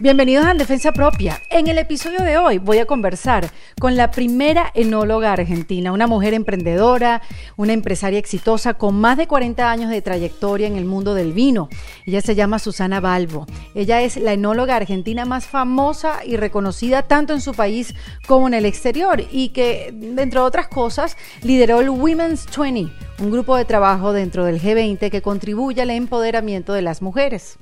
Bienvenidos a Defensa Propia. En el episodio de hoy voy a conversar con la primera enóloga argentina, una mujer emprendedora, una empresaria exitosa con más de 40 años de trayectoria en el mundo del vino. Ella se llama Susana Balbo. Ella es la enóloga argentina más famosa y reconocida tanto en su país como en el exterior y que, entre otras cosas, lideró el Women's 20, un grupo de trabajo dentro del G20 que contribuye al empoderamiento de las mujeres.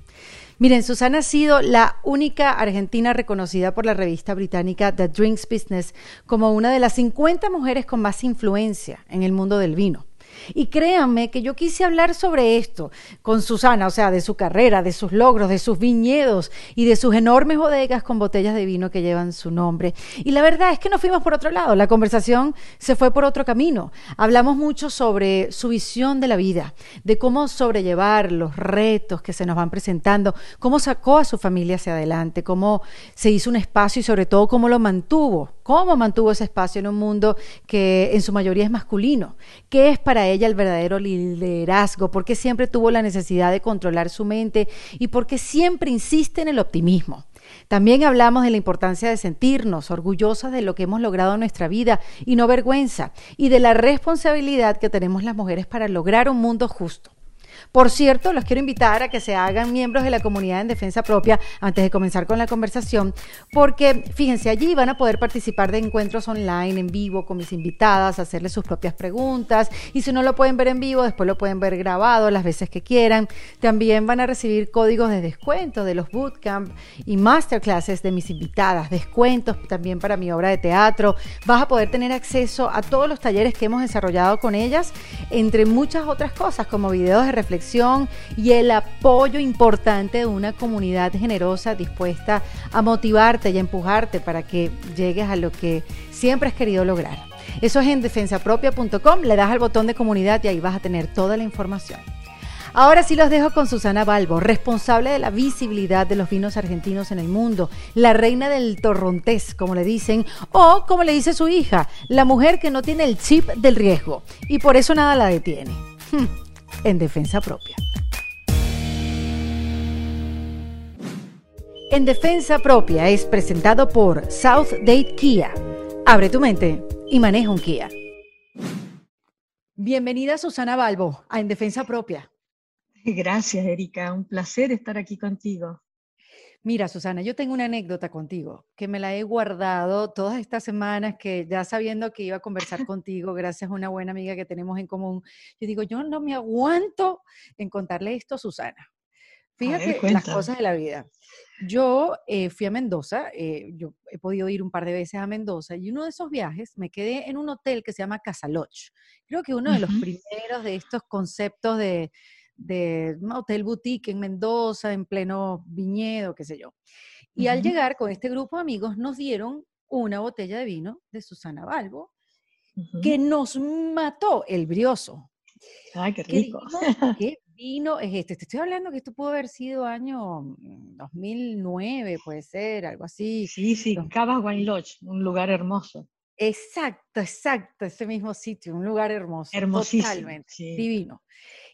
Miren, Susana ha sido la única argentina reconocida por la revista británica The Drinks Business como una de las 50 mujeres con más influencia en el mundo del vino. Y créanme que yo quise hablar sobre esto con Susana, o sea, de su carrera, de sus logros, de sus viñedos y de sus enormes bodegas con botellas de vino que llevan su nombre. Y la verdad es que nos fuimos por otro lado, la conversación se fue por otro camino. Hablamos mucho sobre su visión de la vida, de cómo sobrellevar los retos que se nos van presentando, cómo sacó a su familia hacia adelante, cómo se hizo un espacio y sobre todo cómo lo mantuvo, cómo mantuvo ese espacio en un mundo que en su mayoría es masculino, qué es para ella el verdadero liderazgo, porque siempre tuvo la necesidad de controlar su mente y porque siempre insiste en el optimismo. También hablamos de la importancia de sentirnos orgullosas de lo que hemos logrado en nuestra vida y no vergüenza, y de la responsabilidad que tenemos las mujeres para lograr un mundo justo. Por cierto, los quiero invitar a que se hagan miembros de la comunidad en defensa propia antes de comenzar con la conversación, porque fíjense, allí van a poder participar de encuentros online, en vivo, con mis invitadas, hacerles sus propias preguntas, y si no lo pueden ver en vivo, después lo pueden ver grabado las veces que quieran. También van a recibir códigos de descuento de los bootcamp y masterclasses de mis invitadas, descuentos también para mi obra de teatro. Vas a poder tener acceso a todos los talleres que hemos desarrollado con ellas, entre muchas otras cosas, como videos de reflexión y el apoyo importante de una comunidad generosa dispuesta a motivarte y a empujarte para que llegues a lo que siempre has querido lograr. Eso es en defensapropia.com, le das al botón de comunidad y ahí vas a tener toda la información. Ahora sí los dejo con Susana Balbo, responsable de la visibilidad de los vinos argentinos en el mundo, la reina del torrontés, como le dicen, o como le dice su hija, la mujer que no tiene el chip del riesgo y por eso nada la detiene. En defensa propia. En defensa propia es presentado por South Date Kia. Abre tu mente y maneja un Kia. Bienvenida Susana Balbo a En Defensa Propia. Gracias, Erika. Un placer estar aquí contigo. Mira, Susana, yo tengo una anécdota contigo que me la he guardado todas estas semanas que ya sabiendo que iba a conversar contigo, gracias a una buena amiga que tenemos en común, yo digo, yo no me aguanto en contarle esto a Susana. Fíjate las cosas de la vida. Yo eh, fui a Mendoza, eh, yo he podido ir un par de veces a Mendoza y uno de esos viajes me quedé en un hotel que se llama Casa Lodge. Creo que uno de los primeros de estos conceptos de, de un hotel boutique en Mendoza, en pleno viñedo, qué sé yo. Y al llegar con este grupo de amigos nos dieron una botella de vino de Susana Balbo, que nos mató el brioso. Ay, qué rico. ¿Qué vino es este? Te estoy hablando que esto pudo haber sido año 2009, mm, puede ser, algo así. Sí, sí, Cabas Wine Lodge, un lugar hermoso. Exacto, exacto, ese mismo sitio, un lugar hermoso. Hermosísimo. Totalmente, divino.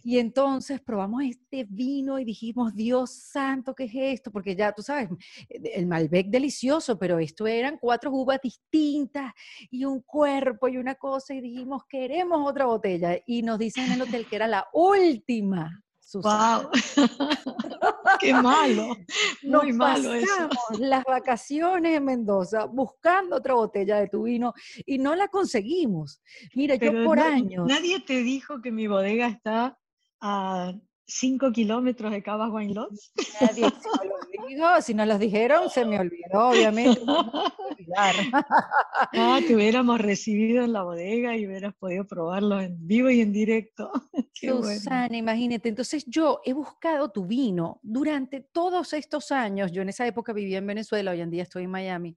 Y entonces probamos este vino y dijimos, Dios santo, ¿qué es esto? Porque ya tú sabes, el Malbec delicioso, pero esto eran cuatro uvas distintas y un cuerpo y una cosa y dijimos, queremos otra botella. Y nos dicen en el hotel que era la última. Wow. Qué malo. Muy malo eso. las vacaciones en Mendoza buscando otra botella de tu vino y no la conseguimos. Mira, yo por años. Nadie te dijo que mi bodega está a 5 kilómetros de Cabas Wine Nadie se lo dijo, si no los dijeron, se me olvidó, obviamente. ah, te hubiéramos recibido en la bodega y hubieras podido probarlo en vivo y en directo. Susana, imagínate, entonces yo he buscado tu vino durante todos estos años, yo en esa época vivía en Venezuela, hoy en día estoy en Miami,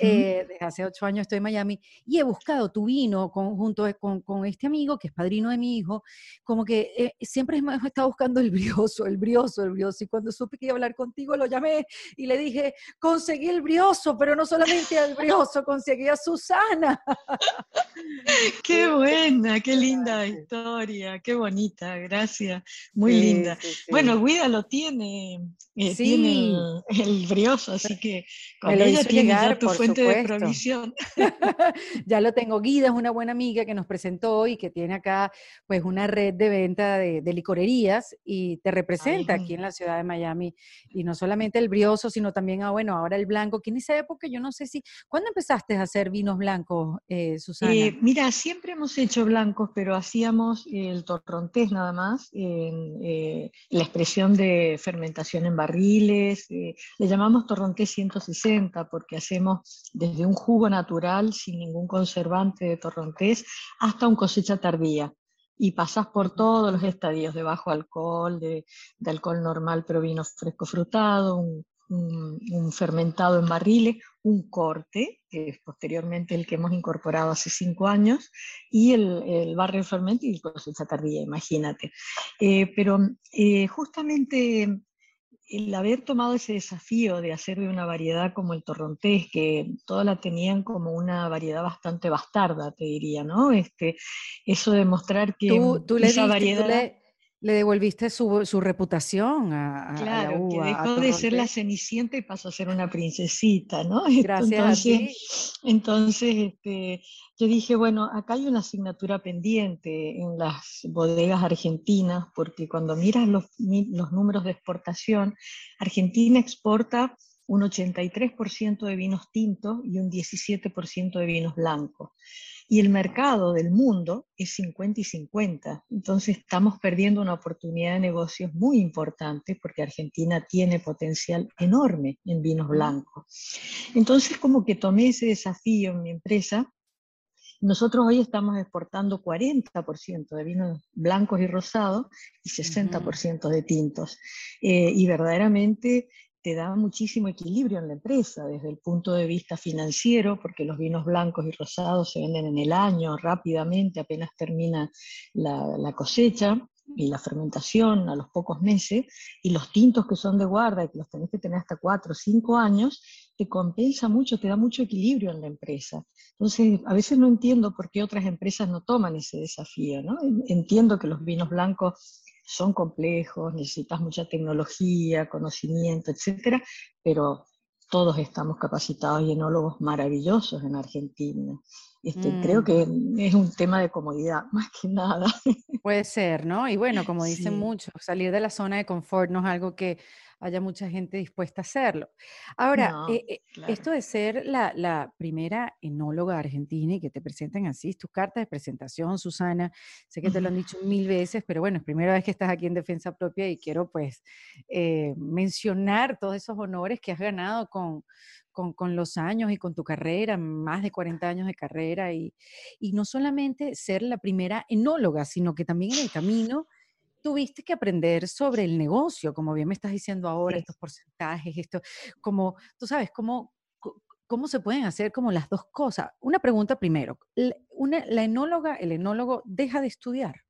eh, desde hace ocho años estoy en Miami, y he buscado tu vino junto con, con, este amigo que es padrino de mi hijo, como que eh, siempre hemos estado buscando buscando el brioso, el brioso, el brioso. Y cuando supe que iba a hablar contigo, lo llamé y le dije, conseguí el brioso, pero no solamente el brioso, conseguí a Susana. Qué buena, qué linda historia, qué bonita, gracias, muy linda. Bueno, Guida lo tiene, eh, tiene el, brioso, así que con ella tiene ya tu fuente de provisión. ya lo tengo, Guida es una buena amiga que nos presentó y que tiene acá pues una red de venta de, licorerías y te representa aquí en la ciudad de Miami. Y no solamente el brioso, sino también, ah, bueno, ahora el blanco, que en esa época yo no sé si, ¿cuándo empezaste a hacer vinos blancos, eh, Susana? Eh, mira, siempre hemos hecho blancos, pero hacíamos el torrontés nada más, eh, la expresión de fermentación en barriles, le llamamos torrontés 160 porque hacemos desde un jugo natural sin ningún conservante de torrontés hasta un cosecha tardía y pasas por todos los estadios de bajo alcohol, de, alcohol normal pero vino fresco frutado, un, fermentado en barriles, un corte, que es posteriormente el que hemos incorporado hace cinco años, y el, el barrio fermento y cosecha tardía, imagínate. Eh, pero eh, justamente el haber tomado ese desafío de hacer de una variedad como el torrontés, que todas la tenían como una variedad bastante bastarda, te diría, ¿no? Este, eso de mostrar que tú, esa variedad le devolviste su, su reputación a, claro, la uva, que dejó de ser la cenicienta y pasó a ser una princesita, ¿no? Gracias entonces, Entonces, este, yo dije, bueno, acá hay una asignatura pendiente en las bodegas argentinas, porque cuando miras los, los números de exportación, Argentina exporta un 83% de vinos tintos y un 17% de vinos blancos y el mercado del mundo es 50 y 50. Entonces estamos perdiendo una oportunidad de negocios muy importante porque Argentina tiene potencial enorme en vinos blancos. Entonces como que tomé ese desafío en mi empresa. Nosotros hoy estamos exportando 40% de vinos blancos y rosados y 60% de tintos. Eh, y verdaderamente te da muchísimo equilibrio en la empresa desde el punto de vista financiero, porque los vinos blancos y rosados se venden en el año rápidamente, apenas termina la, cosecha y la fermentación a los pocos meses, y los tintos que son de guarda y que los tenés que tener hasta cuatro o cinco años, te compensa mucho, te da mucho equilibrio en la empresa. Entonces, a veces no entiendo por qué otras empresas no toman ese desafío, ¿no? Entiendo que los vinos blancos son complejos, necesitas mucha tecnología, conocimiento, etcétera, pero todos estamos capacitados y enólogos maravillosos en Argentina. Este, Creo mm. que es un tema de comodidad, más que nada. Puede ser, ¿no? Y bueno, como dicen muchos, salir de la zona de confort no es algo que haya mucha gente dispuesta a hacerlo. Ahora, eh, eh, esto de ser la, primera enóloga argentina y que te presenten así, tus cartas de presentación, Susana, sé que te lo han dicho mil veces, pero bueno, es primera vez que estás aquí en Defensa Propia y quiero pues eh, mencionar todos esos honores que has ganado con, con, los años y con tu carrera, más de 40 años de carrera, y, y no solamente ser la primera enóloga, sino que también en el camino tuviste que aprender sobre el negocio, como bien me estás diciendo ahora, estos porcentajes, esto, como, tú sabes, cómo, cómo se pueden hacer como las dos cosas. Una pregunta primero, una, la enóloga, el enólogo deja de estudiar.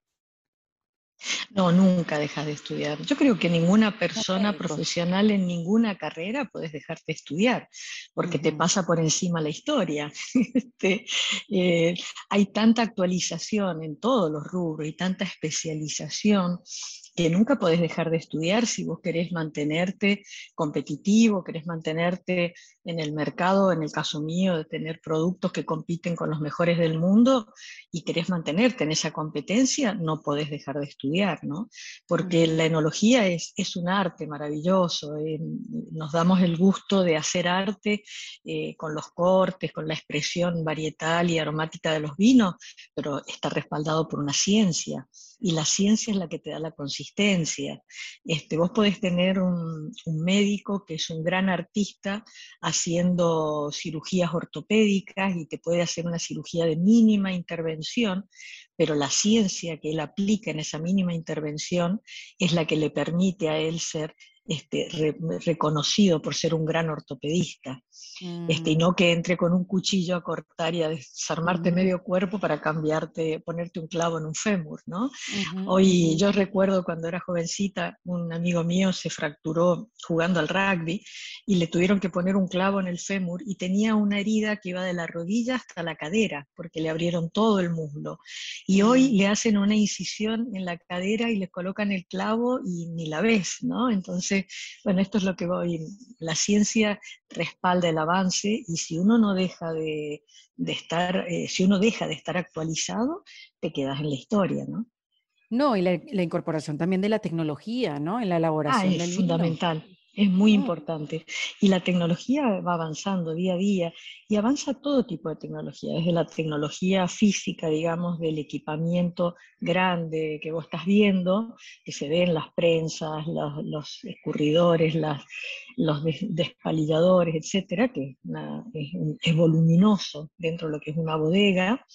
No, nunca dejas de estudiar. Yo creo que ninguna persona profesional en ninguna carrera puedes dejar de estudiar, porque te pasa por encima la historia. Este, eh, hay tanta actualización en todos los rubros y tanta especialización que nunca podés dejar de estudiar si vos querés mantenerte competitivo, querés mantenerte en el mercado, en el caso mío, de tener productos que compiten con los mejores del mundo y querés mantenerte en esa competencia, no podés dejar de estudiar, ¿no? Porque la enología es, es un arte maravilloso, eh, nos damos el gusto de hacer arte eh, con los cortes, con la expresión varietal y aromática de los vinos, pero está respaldado por una ciencia y la ciencia es la que te da la consistencia. Este, vos podés tener un, médico que es un gran artista haciendo cirugías ortopédicas y te puede hacer una cirugía de mínima intervención, pero la ciencia que él aplica en esa mínima intervención es la que le permite a él ser este, reconocido por ser un gran ortopedista, este, y mm. no que entre con un cuchillo a cortar y a desarmarte medio cuerpo para cambiarte, ponerte un clavo en un fémur, ¿no? Hoy yo recuerdo cuando era jovencita, un amigo mío se fracturó jugando al rugby y le tuvieron que poner un clavo en el fémur y tenía una herida que iba de la rodilla hasta la cadera, porque le abrieron todo el muslo. Y hoy mm. le hacen una incisión en la cadera y le colocan el clavo y ni la ves, ¿no? Entonces, bueno, esto es lo que voy, la ciencia respalda el avance y si uno no deja de, estar, eh, si uno deja de estar actualizado, te quedas en la historia, ¿no? No, y la, incorporación también de la tecnología, ¿no? En la elaboración ah, es fundamental. Es muy importante. Y la tecnología va avanzando día a día y avanza todo tipo de tecnología, desde la tecnología física, digamos, del equipamiento grande que vos estás viendo, que se ve en las prensas, los, escurridores, los despalilladores, etcétera, que es, voluminoso dentro de lo que es una bodega.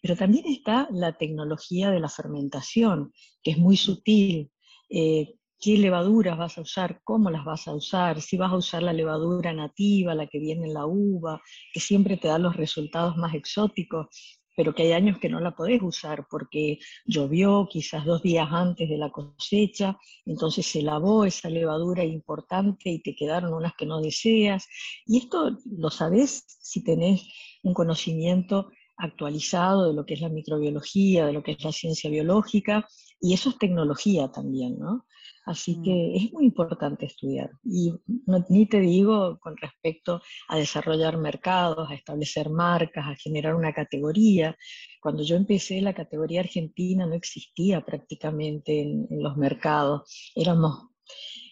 Pero también está la tecnología de la fermentación, que es muy sutil, eh, qué levaduras vas a usar, cómo las vas a usar, si vas a usar la levadura nativa, la que viene en la uva, que siempre te da los resultados más exóticos, pero que hay años que no la podés usar porque llovió quizás dos días antes de la cosecha, entonces se lavó esa levadura importante y te quedaron unas que no deseas. Y esto lo sabés si tenés un conocimiento actualizado de lo que es la microbiología, de lo que es la ciencia biológica, y eso es tecnología también, ¿no? Así mm. que es muy importante estudiar. Y ni te digo con respecto a desarrollar mercados, a establecer marcas, a generar una categoría. Cuando yo empecé, la categoría argentina no existía prácticamente en, en los mercados. Éramos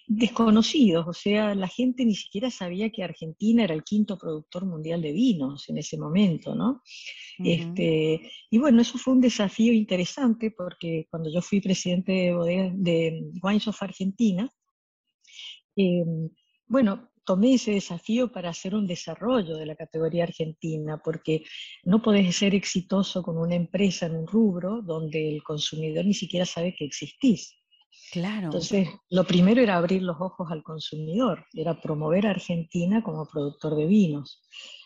desconocidos, o sea, la gente ni siquiera sabía que Argentina era el quinto productor mundial de vinos en ese momento, ¿no? este, y bueno, eso fue un desafío interesante porque cuando yo fui presidente de, de Wines of Argentina, em, bueno, tomé ese desafío para hacer un desarrollo de la categoría argentina, porque no podés ser exitoso con una empresa en un rubro donde el consumidor ni siquiera sabe que existís. Claro. Entonces, lo primero era abrir los ojos al consumidor, era promover a Argentina como productor de vinos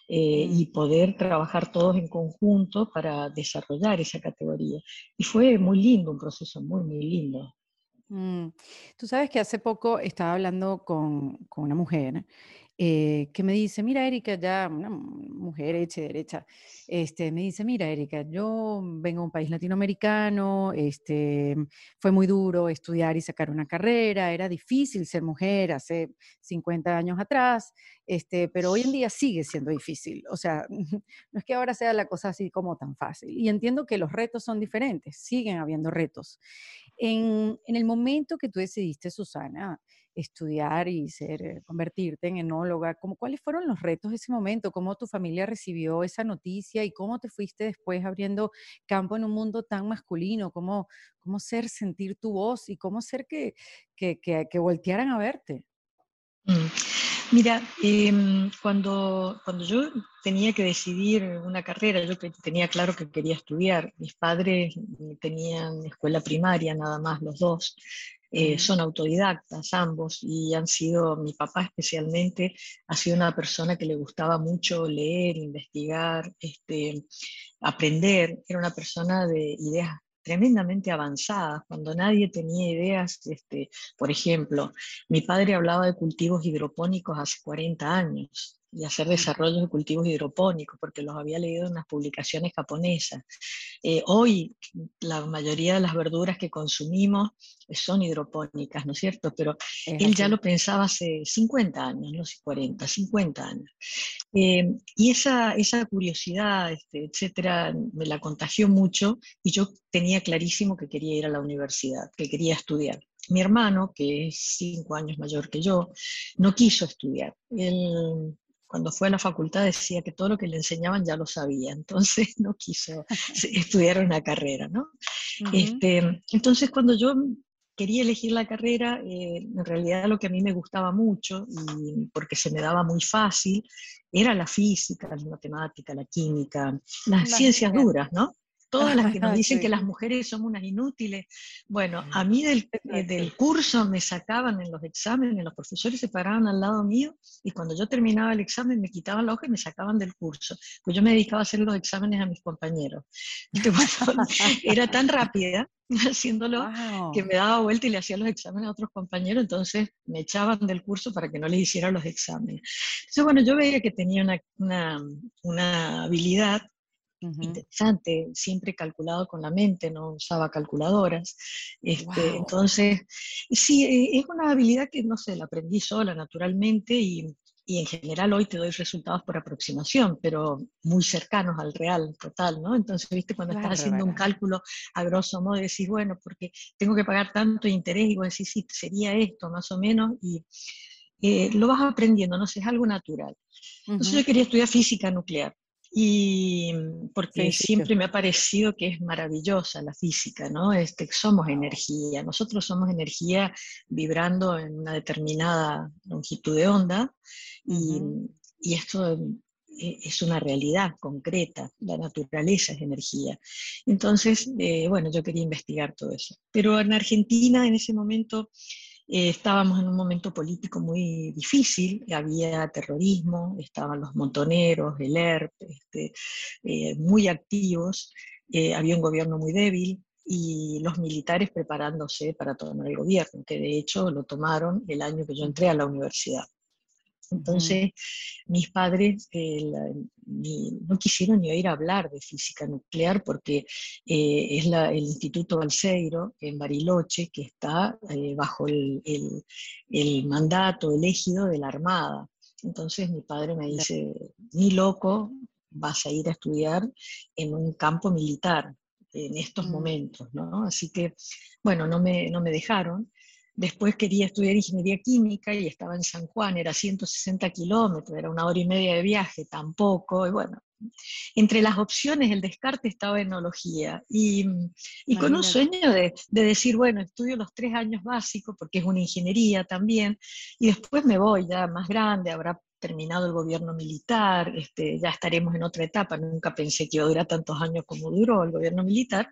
eh, y mm. poder trabajar todos en conjunto para desarrollar esa categoría. Y fue muy lindo, un proceso muy, muy lindo. Mm. Tú sabes que hace poco estaba hablando con, con una mujer eh, que me dice, mira Erika, ya una mujer hecha derecha, este, me dice, mira Erika, yo vengo de un país latinoamericano, este, fue muy duro estudiar y sacar una carrera, era difícil ser mujer hace 50 años atrás, este, pero hoy en día sigue siendo difícil, o sea, no es que ahora sea la cosa así como tan fácil. Y entiendo que los retos son diferentes, siguen habiendo retos. En, en el momento que tú decidiste, Susana, estudiar y ser, eh, convertirte en enóloga, ¿cómo, ¿cuáles fueron los retos de ese momento? ¿Cómo tu familia recibió esa noticia y cómo te fuiste después abriendo campo en un mundo tan masculino? ¿Cómo, cómo ser sentir tu voz y cómo ser que, que, que, voltearan a verte? Mm. Mira, em, cuando, cuando yo tenía que decidir una carrera, yo tenía claro que quería estudiar. Mis padres tenían escuela primaria, nada más los dos, eh, son autodidactas ambos y han sido, mi papá especialmente, ha sido una persona que le gustaba mucho leer, investigar, este, aprender, era una persona de ideas tremendamente avanzadas, cuando nadie tenía ideas, este, por ejemplo, mi padre hablaba de cultivos hidropónicos hace 40 años, y hacer desarrollos de cultivos hidropónicos, porque los había leído en unas publicaciones japonesas. Eh, hoy la mayoría de las verduras que consumimos son hidropónicas, ¿no es cierto? Pero él ya lo pensaba hace 50 años, no sé, 40, 50 años. Eh, y esa, esa curiosidad, este, etcétera, me la contagió mucho y yo tenía clarísimo que quería ir a la universidad, que quería estudiar. Mi hermano, que es cinco años mayor que yo, no quiso estudiar. Él cuando fue a la facultad decía que todo lo que le enseñaban ya lo sabía, entonces no quiso estudiar una carrera, ¿no? este, entonces cuando yo quería elegir la carrera, eh, en realidad lo que a mí me gustaba mucho, y porque se me daba muy fácil, era la física, la matemática, la química, las ciencias duras, ¿no? Todas las que nos dicen que las mujeres somos unas inútiles. Bueno, a mí del, eh, del, curso me sacaban en los exámenes, los profesores se paraban al lado mío y cuando yo terminaba el examen me quitaban la hoja y me sacaban del curso, pues yo me dedicaba a hacer los exámenes a mis compañeros. era tan rápida haciéndolo que me daba vuelta y le hacía los exámenes a otros compañeros, entonces me echaban del curso para que no les hiciera los exámenes. Entonces, bueno, yo veía que tenía una, una, una habilidad interesante, siempre calculado con la mente, no usaba calculadoras. Este, Entonces, sí, eh, es una habilidad que, no sé, la aprendí sola naturalmente y, y, en general hoy te doy resultados por aproximación, pero muy cercanos al real total, ¿no? Entonces, viste, cuando estás haciendo un cálculo a grosso modo, decís, bueno, porque tengo que pagar tanto interés, y vos decís, sí, sería esto más o menos, y eh, lo vas aprendiendo, no sé, es algo natural. Entonces yo quería estudiar física nuclear y porque siempre me ha parecido que es maravillosa la física, ¿no? Este, somos energía, nosotros somos energía vibrando en una determinada longitud de onda y, y esto e, es una realidad concreta, la naturaleza es energía. Entonces, eh, bueno, yo quería investigar todo eso. Pero en Argentina en ese momento eh, estábamos en un momento político muy difícil, había terrorismo, estaban los montoneros, el ERP, este, eh, muy activos, eh, había un gobierno muy débil y los militares preparándose para tomar el gobierno, que de hecho lo tomaron el año que yo entré a la universidad. Entonces, mis padres eh, no quisieron ni oír hablar de física nuclear porque eh, es el Instituto Balseiro en Bariloche que está eh, bajo el, mandato elegido de la Armada. Entonces mi padre me dice, ni loco vas a ir a estudiar en un campo militar en estos mm. momentos, ¿no? Así que, bueno, no me, no me dejaron. Después quería estudiar ingeniería química y estaba en San Juan, era 160 kilómetros, era una hora y media de viaje, tampoco. Y bueno, entre las opciones el descarte estaba enología. Y, y con un sueño de, de, decir, bueno, estudio los tres años básicos, porque es una ingeniería también, y después me voy ya más grande, habrá terminado el gobierno militar, este, ya estaremos en otra etapa, nunca pensé que iba a durar tantos años como duró el gobierno militar,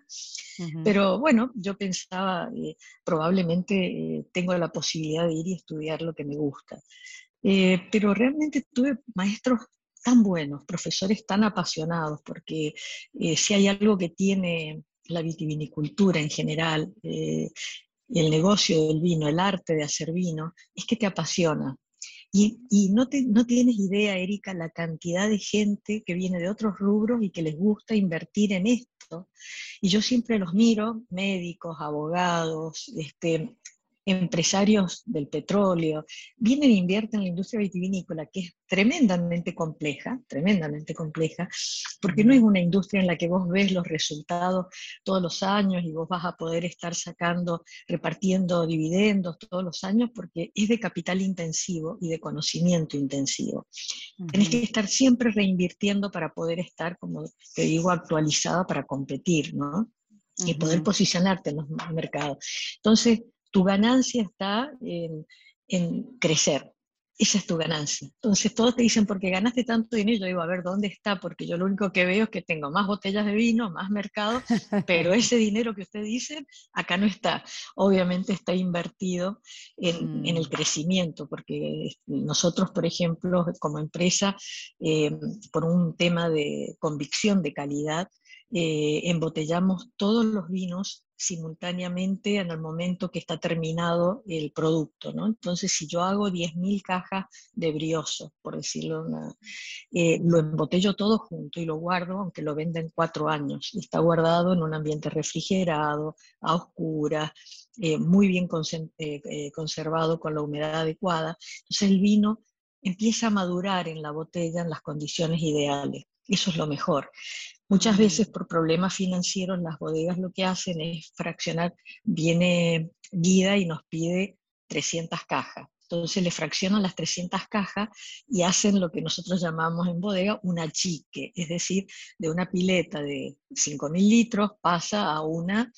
pero bueno, yo pensaba, eh, probablemente eh, tengo la posibilidad de ir y estudiar lo que me gusta. Eh, pero realmente tuve maestros tan buenos, profesores tan apasionados, porque si hay algo que tiene la vitivinicultura en general, el negocio del vino, el arte de hacer vino, es que te apasiona, y, no, no tienes idea, Erika, la cantidad de gente que viene de otros rubros y que les gusta invertir en esto. Y yo siempre los miro, médicos, abogados, este, empresarios del petróleo, vienen e invierten en la industria vitivinícola, que es tremendamente compleja, tremendamente compleja, porque no es una industria en la que vos ves los resultados todos los años y vos vas a poder estar sacando, repartiendo dividendos todos los años, porque es de capital intensivo y de conocimiento intensivo. Tenés que estar siempre reinvirtiendo para poder estar, como te digo, actualizada para competir, ¿no? Y poder posicionarte en los mercados. Entonces, tu ganancia está en, crecer. Esa es tu ganancia. Entonces todos te dicen, porque ganaste tanto dinero, yo digo, a ver, ¿dónde está? Porque yo lo único que veo es que tengo más botellas de vino, más mercado, pero ese dinero que usted dice, acá no está. Obviamente está invertido en, el mm. crecimiento, porque nosotros, por ejemplo, como empresa, eh, por un tema de convicción de calidad, eh, embotellamos todos los vinos simultáneamente en el momento que está terminado el producto. ¿no? Entonces, si yo hago 10.000 cajas de brioso, por decirlo, eh, lo embotello todo junto y lo guardo, aunque lo venden cuatro años, está guardado en un ambiente refrigerado, a oscuras, eh, muy bien eh, conservado con la humedad adecuada. Entonces el vino empieza a madurar en la botella en las condiciones ideales. Eso es lo mejor. Muchas veces por problemas financieros las bodegas lo que hacen es fraccionar, viene Guida y nos pide 300 cajas. Entonces le fraccionan las 300 cajas y hacen lo que nosotros llamamos en bodega una chique, es decir, de una pileta de 5.000 litros pasa a una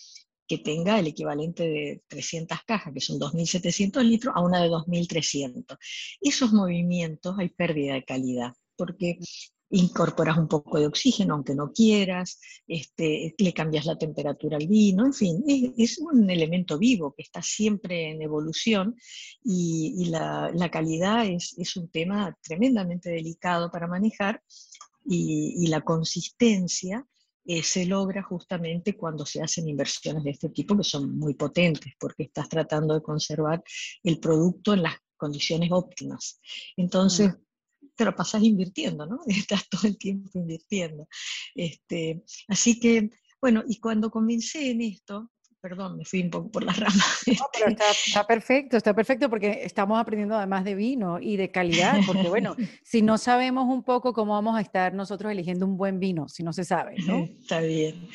que tenga el equivalente de 300 cajas, que son 2.700 litros, a una de 2.300. Esos movimientos hay pérdida de calidad, porque incorporas un poco de oxígeno aunque no quieras, este, le cambias la temperatura al vino, en fin, es, un elemento vivo que está siempre en evolución y, la, calidad es, un tema tremendamente delicado para manejar y, la consistencia eh, se logra justamente cuando se hacen inversiones de este tipo que son muy potentes porque estás tratando de conservar el producto en las condiciones óptimas. Entonces, te lo pasas invirtiendo, ¿no? Estás todo el tiempo invirtiendo. Este, así que, bueno, y cuando comencé en esto, perdón, me fui un poco por las ramas. No, pero este está, perfecto, está perfecto porque estamos aprendiendo además de vino y de calidad, porque bueno, si no sabemos un poco cómo vamos a estar nosotros eligiendo un buen vino, si no se sabe, ¿no? Está bien.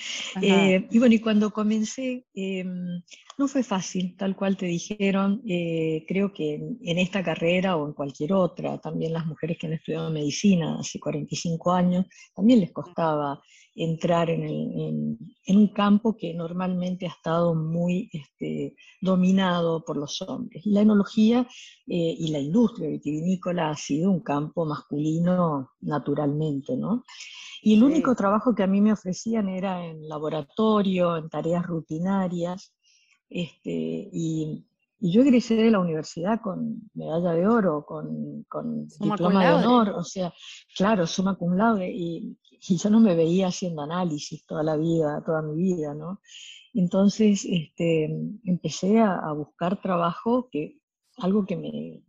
Eh, y bueno, y cuando comencé, em, no fue fácil, tal cual te dijeron, eh, creo que en, esta carrera o en cualquier otra, también las mujeres que han estudiado medicina hace 45 años, también les costaba entrar en, un campo que normalmente ha estado muy este, dominado por los hombres. La enología eh, y la industria vitivinícola ha sido un campo masculino naturalmente, ¿no? Y el único trabajo que a mí me ofrecían era en laboratorio, en tareas rutinarias, este, y, yo egresé de la universidad con medalla de oro, con, con diploma de honor, o sea, claro, suma cum laude, y, y, yo no me veía haciendo análisis toda la vida, toda mi vida, ¿no? Entonces este, empecé a, a buscar trabajo que algo que me,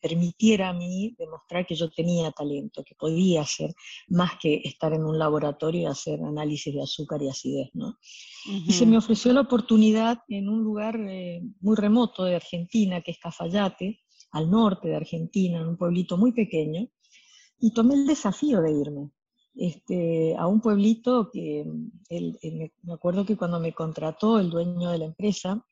permitiera a mí demostrar que yo tenía talento, que podía hacer más que estar en un laboratorio y hacer análisis de azúcar y acidez. ¿no? Y se me ofreció la oportunidad en un lugar eh, muy remoto de Argentina, que es Cafayate, al norte de Argentina, en un pueblito muy pequeño, y tomé el desafío de irme. Este, a un pueblito que me acuerdo que cuando me contrató el dueño de la empresa,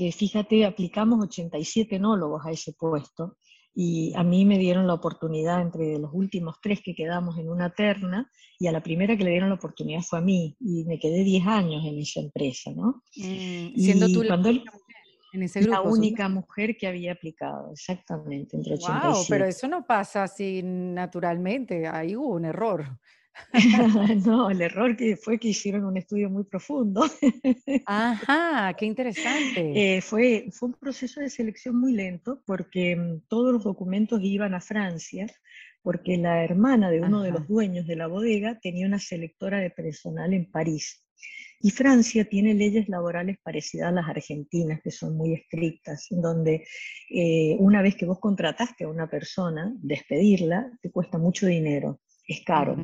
que fíjate, aplicamos 87 enólogos a ese puesto y a mí me dieron la oportunidad entre los últimos tres que quedamos en una terna y a la primera que le dieron la oportunidad fue a mí y me quedé 10 años en esa empresa, ¿no? Mm, siendo tú la, única mujer en ese grupo, la única mujer que había aplicado, exactamente, entre 87. Wow, pero eso no pasa así naturalmente, ahí hubo un error. no, el error que fue que hicieron un estudio muy profundo. Ajá, qué interesante. Eh, fue, fue un proceso de selección muy lento porque mm, todos los documentos iban a Francia, porque la hermana de uno de los dueños de la bodega tenía una selectora de personal en París. Y Francia tiene leyes laborales parecidas a las argentinas, que son muy estrictas, en donde eh, una vez que vos contrataste a una persona, despedirla te cuesta mucho dinero, es caro.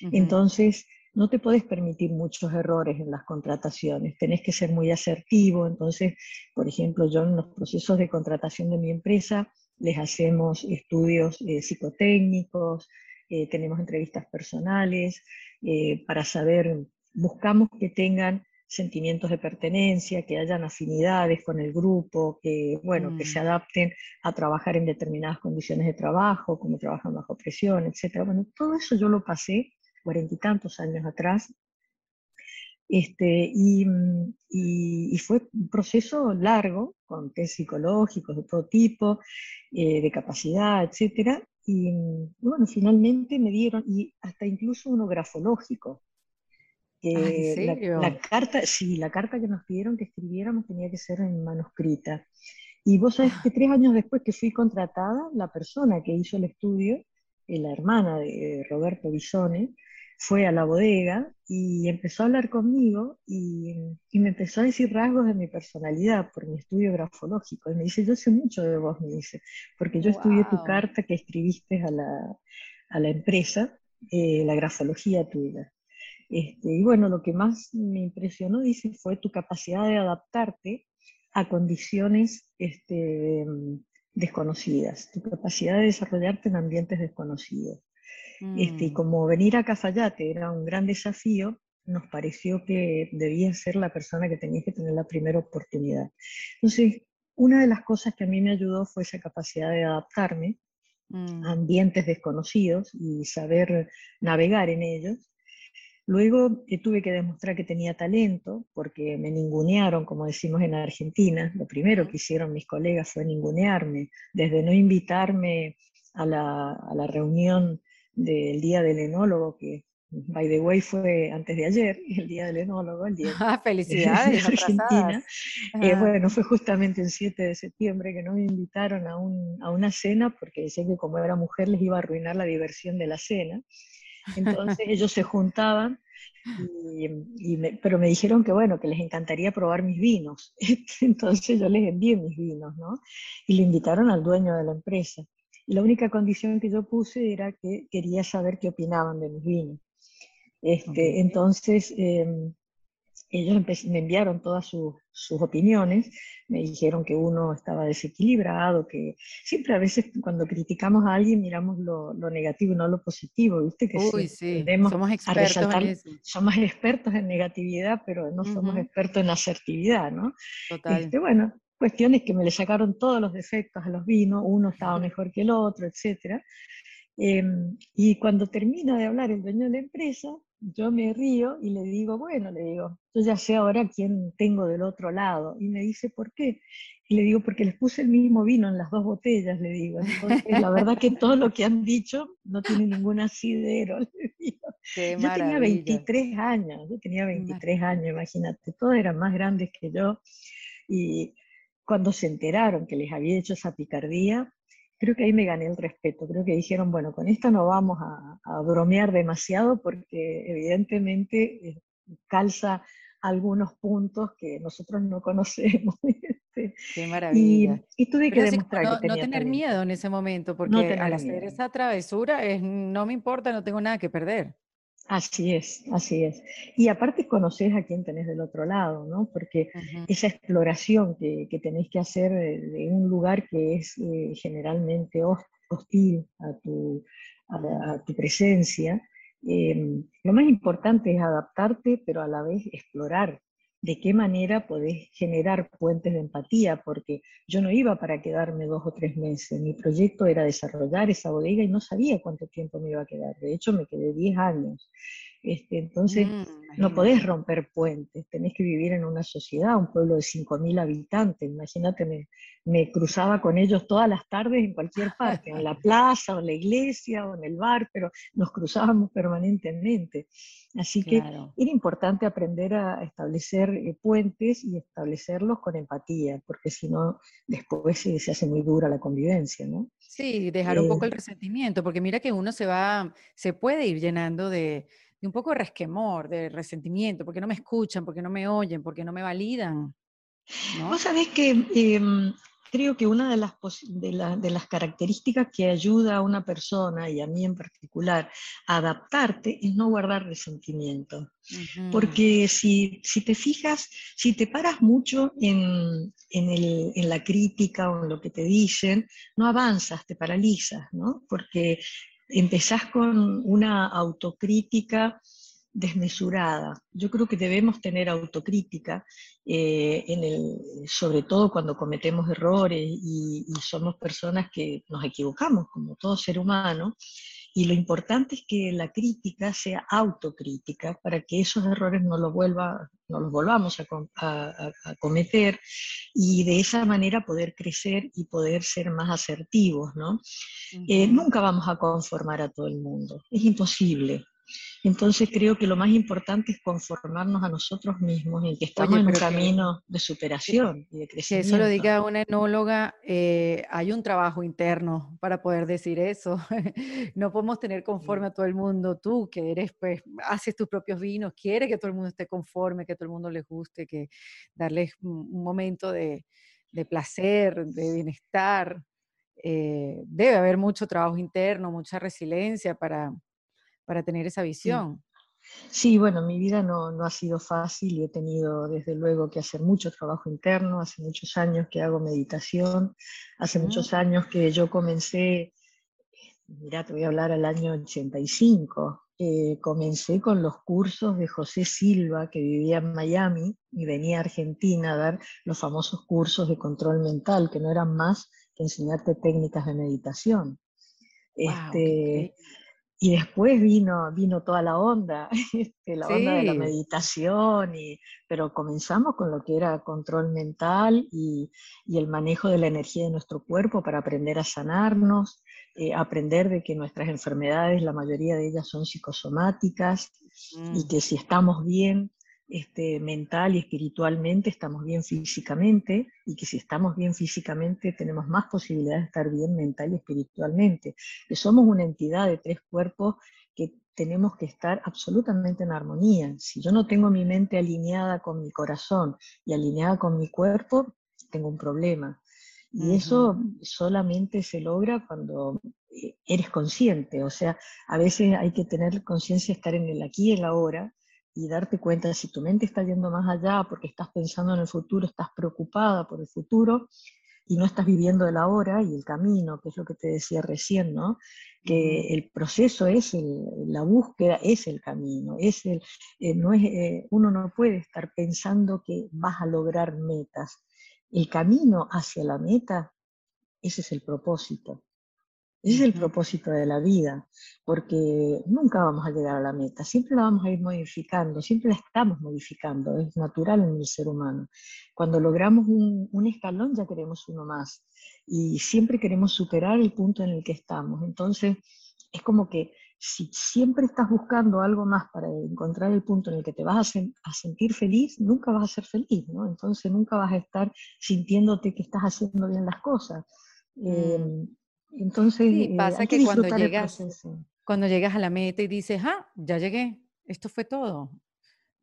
Entonces, no te puedes permitir muchos errores en las contrataciones, tenés que ser muy asertivo. Entonces, por ejemplo, yo en los procesos de contratación de mi empresa les hacemos estudios eh, psicotécnicos, eh, tenemos entrevistas personales eh, para saber, buscamos que tengan sentimientos de pertenencia, que hayan afinidades con el grupo, que, bueno, que se mm. adapten a trabajar en determinadas condiciones de trabajo, como trabajan bajo presión, etc. Bueno, todo eso yo lo pasé cuarenta y tantos años atrás. Este, y, y, fue un proceso largo, con test psicológicos de todo tipo, eh, de capacidad, etc. Y, bueno, finalmente me dieron, y hasta incluso uno grafológico. Que La, carta, sí, la carta que nos pidieron que escribiéramos tenía que ser en manuscrita. Y vos sabés que tres años después que fui contratada, la persona que hizo el estudio, eh, la hermana de Roberto Bisone, fue a la bodega y empezó a hablar conmigo y, me empezó a decir rasgos de mi personalidad por mi estudio grafológico. Y me dice, yo sé mucho de vos, me dice, porque yo estudié tu carta que escribiste a la, a la empresa, eh, la grafología tuya. Este, y bueno, lo que más me impresionó, dice, fue tu capacidad de adaptarte a condiciones este, desconocidas, tu capacidad de desarrollarte en ambientes desconocidos. Este, y mm. como venir a Cafayate era un gran desafío, nos pareció que debía ser la persona que tenía que tener la primera oportunidad. Entonces, una de las cosas que a mí me ayudó fue esa capacidad de adaptarme a mm. ambientes desconocidos y saber navegar en ellos. Luego eh, tuve que demostrar que tenía talento, porque me ningunearon, como decimos en Argentina. Lo primero que hicieron mis colegas fue ningunearme, desde no invitarme a la, a la reunión del Día del Enólogo, que by the way fue antes de ayer, el Día del Enólogo, el Día ah, felicidades, de Argentina. Eh, bueno, fue justamente el 7 de septiembre que no me invitaron a, un, a una cena porque decían que como era mujer les iba a arruinar la diversión de la cena. Entonces ellos se juntaban y, pero me dijeron que bueno, que les encantaría probar mis vinos. Entonces yo les envié mis vinos, ¿no? Y le invitaron al dueño de la empresa. Y la única condición que yo puse era que quería saber qué opinaban de mis vinos. Este, Entonces, em, ellos me enviaron todas sus, opiniones, me dijeron que uno estaba desequilibrado, que siempre a veces cuando criticamos a alguien miramos lo, negativo y no lo positivo, ¿viste? Que Uy, sí, somos expertos en eso. Somos expertos en negatividad, pero no somos expertos en asertividad, ¿no? Total. Este, bueno, cuestiones que me le sacaron todos los defectos a los vinos, uno estaba mejor que el otro, etc. Em, y cuando termina de hablar el dueño de la empresa, yo me río y le digo, bueno, le digo, yo ya sé ahora quién tengo del otro lado. Y me dice, ¿por qué? Y le digo, porque les puse el mismo vino en las dos botellas, le digo. Entonces, la verdad que todo lo que han dicho no tiene ningún asidero. yo tenía 23 años, yo tenía 23 años, imagínate, todos eran más grandes que yo. Y cuando se enteraron que les había hecho esa picardía, creo que ahí me gané el respeto. Creo que dijeron, bueno, con esto no vamos a, bromear demasiado porque evidentemente eh, calza algunos puntos que nosotros no conocemos. Este, Qué maravilla. Y, tuve que demostrar no, que tenía no tener miedo en ese momento, porque al hacer esa travesura es, no me importa, no tengo nada que perder. Así es, así es. Y aparte conoces a quién tenés del otro lado, ¿no? Porque esa exploración que, que, tenés que hacer de, un lugar que es eh, generalmente hostil a tu, a, tu presencia, em, lo más importante es adaptarte, pero a la vez explorar de qué manera podés generar puentes de empatía, porque yo no iba para quedarme dos o tres meses, mi proyecto era desarrollar esa bodega y no sabía cuánto tiempo me iba a quedar, de hecho me quedé 10 años. Este, entonces, mm, no podés romper puentes, tenés que vivir en una sociedad, un pueblo de 5.000 habitantes. Imagínate, me, me, cruzaba con ellos todas las tardes en cualquier parte, en la plaza o en la iglesia o en el bar, pero nos cruzábamos permanentemente. Así que era importante aprender a establecer eh, puentes y establecerlos con empatía, porque si no, después se, se, hace muy dura la convivencia, ¿no? Sí, dejar un poco el eh, resentimiento, porque mira que uno se va, se puede ir llenando de de un poco de resquemor, de resentimiento, porque no me escuchan, porque no me oyen, porque no me validan. Vos sabés que em, creo que una de las, de, las características que ayuda a una persona, y a mí en particular, a adaptarte es no guardar resentimiento. Porque si, si, te fijas, si te paras mucho en, en, el, en, la crítica o en lo que te dicen, no avanzas, te paralizas, ¿no? Porque empezás con una autocrítica desmesurada. Yo creo que debemos tener autocrítica, eh, sobre todo cuando cometemos errores y, somos personas que nos equivocamos, como todo ser humano, y lo importante es que la crítica sea autocrítica para que esos errores no los, vuelva, no los volvamos a, cometer y de esa manera poder crecer y poder ser más asertivos. ¿no? Eh, nunca vamos a conformar a todo el mundo, es imposible. Entonces creo que lo más importante es conformarnos a nosotros mismos en que estamos en un camino de superación y de crecimiento. Que eso lo diga una enóloga, eh, hay un trabajo interno para poder decir eso. no podemos tener conforme a todo el mundo. Tú que eres, pues, haces tus propios vinos, quieres que todo el mundo esté conforme, que todo el mundo les guste, que darles un momento de, placer, de bienestar. Eh, debe haber mucho trabajo interno, mucha resiliencia para para tener esa visión. Sí. bueno, mi vida no, no, ha sido fácil y he tenido desde luego que hacer mucho trabajo interno. Hace muchos años que hago meditación, hace muchos años que yo comencé, mira, te voy a hablar al año 85. Eh, comencé con los cursos de José Silva, que vivía en Miami y venía a Argentina a dar los famosos cursos de control mental, que no eran más que enseñarte técnicas de meditación. este, y después vino, vino toda la onda, este, la onda de la meditación, y, pero comenzamos con lo que era control mental y, y, el manejo de la energía de nuestro cuerpo para aprender a sanarnos, eh, aprender de que nuestras enfermedades, la mayoría de ellas son psicosomáticas, y mm. que si estamos bien, este, mental y espiritualmente, estamos bien físicamente y que si estamos bien físicamente tenemos más posibilidades de estar bien mental y espiritualmente. Que somos una entidad de tres cuerpos que tenemos que estar absolutamente en armonía. Si yo no tengo mi mente alineada con mi corazón y alineada con mi cuerpo, tengo un problema. Y eso solamente se logra cuando eh, eres consciente. O sea, a veces hay que tener conciencia de estar en el aquí y el ahora y darte cuenta de si tu mente está yendo más allá porque estás pensando en el futuro, estás preocupada por el futuro y no estás viviendo el ahora y el camino, que es lo que te decía recién, ¿no? Que el proceso es la búsqueda, es el camino, es el, eh, no es, eh, uno no puede estar pensando que vas a lograr metas. El camino hacia la meta, ese es el propósito. Ese es el propósito de la vida, porque nunca vamos a llegar a la meta, siempre la vamos a ir modificando, siempre la estamos modificando, es natural en el ser humano. Cuando logramos un, un escalón ya queremos uno más y siempre queremos superar el punto en el que estamos. Entonces, es como que si siempre estás buscando algo más para encontrar el punto en el que te vas a, sentir feliz, nunca vas a ser feliz, ¿no? Entonces nunca vas a estar sintiéndote que estás haciendo bien las cosas. Mm. Entonces, sí, eh, pasa que, cuando llegas, cuando llegas a la meta y dices, ah, ya llegué, esto fue todo.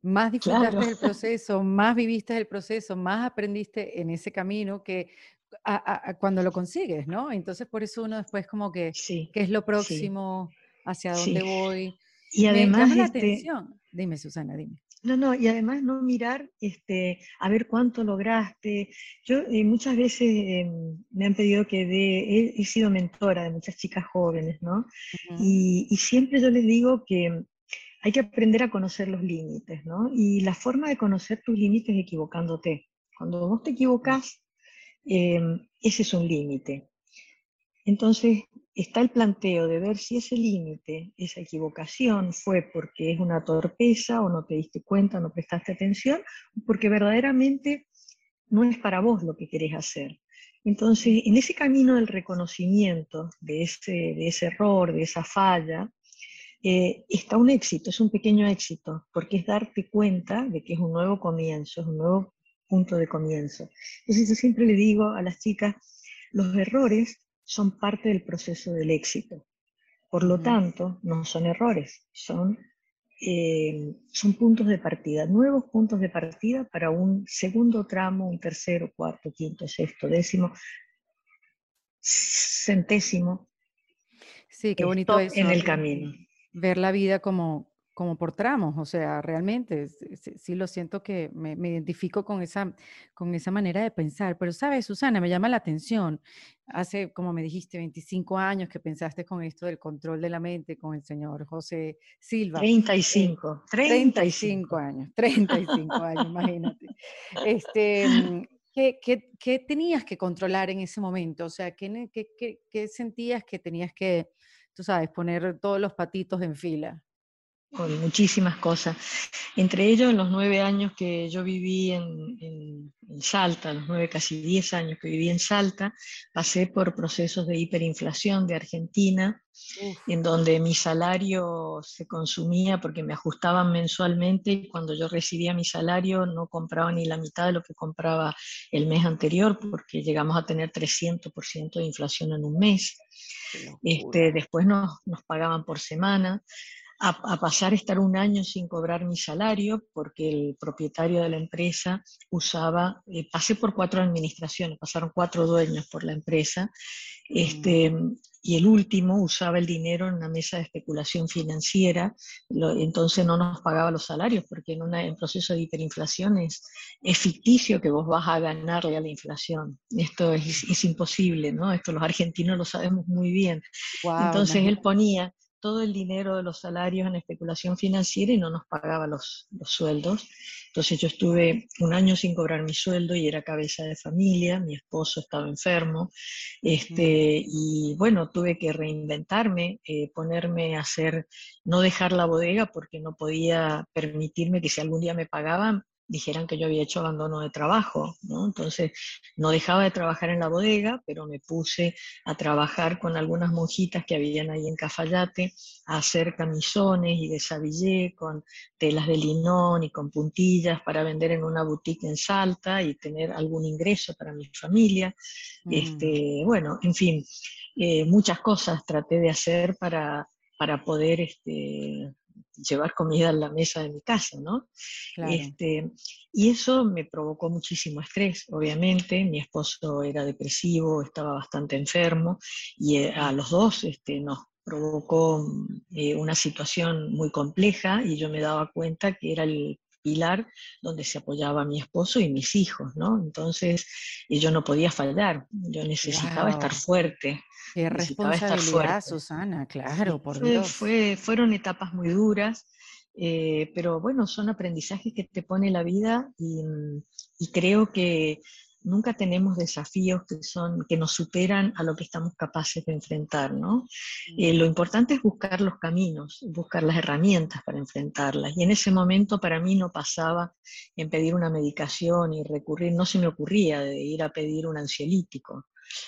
Más disfrutaste del proceso, más viviste el proceso, más aprendiste en ese camino que cuando lo consigues, ¿no? Entonces, por eso uno después como que, ¿qué es lo próximo? ¿Hacia dónde voy? Y además, Me llama la este atención. Dime, Susana, dime. No, no, y además no mirar este, a ver cuánto lograste. Yo eh, muchas veces em, me han pedido que dé, he, sido mentora de muchas chicas jóvenes, ¿no? y, siempre yo les digo que hay que aprender a conocer los límites, ¿no? Y la forma de conocer tus límites es equivocándote. Cuando vos te equivocas, em, ese es un límite. Entonces, está el planteo de ver si ese límite, esa equivocación fue porque es una torpeza o no te diste cuenta, no prestaste atención, porque verdaderamente no es para vos lo que querés hacer. Entonces, en ese camino del reconocimiento de ese, de ese error, de esa falla, eh, está un éxito, es un pequeño éxito, porque es darte cuenta de que es un nuevo comienzo, es un nuevo punto de comienzo. Entonces yo siempre le digo a las chicas, los errores son parte del proceso del éxito. Por lo tanto, no son errores, son, eh, son puntos de partida, nuevos puntos de partida para un segundo tramo, un tercero, cuarto, quinto, sexto, décimo, centésimo. Sí, qué bonito eso. En el camino. Ver la vida como, como por tramos, o sea, realmente sí, lo siento que me, identifico con esa, con esa manera de pensar, pero sabes, Susana, me llama la atención, hace, como me dijiste, 25 años que pensaste con esto del control de la mente con el señor José Silva. 35, 35, años, 35 años, imagínate. Este, mm, ¿qué, qué, qué, tenías que controlar en ese momento? O sea, ¿qué, qué, qué sentías que tenías que, tú sabes, poner todos los patitos en fila? Con muchísimas cosas. Entre ellos, en los nueve años que yo viví en, Salta, los nueve, casi diez años que viví en Salta, pasé por procesos de hiperinflación de Argentina, en donde mi salario se consumía porque me ajustaban mensualmente y cuando yo recibía mi salario no compraba ni la mitad de lo que compraba el mes anterior porque llegamos a tener 300% de inflación en un mes. Este, después nos, nos pagaban por semana a, pasar a estar un año sin cobrar mi salario porque el propietario de la empresa usaba, eh, pasé por cuatro administraciones, pasaron cuatro dueños por la empresa, este, y el último usaba el dinero en una mesa de especulación financiera, entonces no nos pagaba los salarios porque en un proceso de hiperinflación es, ficticio que vos vas a ganarle a la inflación. Esto es, imposible, ¿no? Esto los argentinos lo sabemos muy bien. entonces él ponía todo el dinero de los salarios en especulación financiera y no nos pagaba los, los sueldos. Entonces yo estuve un año sin cobrar mi sueldo y era cabeza de familia, mi esposo estaba enfermo, este, y bueno, tuve que reinventarme, eh, ponerme a hacer, no dejar la bodega porque no podía permitirme que si algún día me pagaban, dijeran que yo había hecho abandono de trabajo, ¿no? Entonces, no dejaba de trabajar en la bodega, pero me puse a trabajar con algunas monjitas que habían ahí en Cafayate, a hacer camisones y desabillé con telas de linón y con puntillas para vender en una boutique en Salta y tener algún ingreso para mi familia. Mm. Este, bueno, en fin, eh, muchas cosas traté de hacer para, para poder este, llevar comida a la mesa de mi casa, ¿no? Este, y eso me provocó muchísimo estrés, obviamente. Mi esposo era depresivo, estaba bastante enfermo y eh, a los dos este, nos provocó eh, una situación muy compleja y yo me daba cuenta que era el pilar donde se apoyaba mi esposo y mis hijos, ¿no? Entonces yo no podía fallar, yo necesitaba estar fuerte. Qué responsabilidad, Susana, claro, por Dios. Fue, fueron etapas muy duras, eh, pero bueno, son aprendizajes que te pone la vida y, y creo que nunca tenemos desafíos que, son, que nos superan a lo que estamos capaces de enfrentar, ¿no? Eh, lo importante es buscar los caminos, buscar las herramientas para enfrentarlas. Y en ese momento para mí no pasaba en pedir una medicación y recurrir, no se me ocurría de ir a pedir un ansiolítico,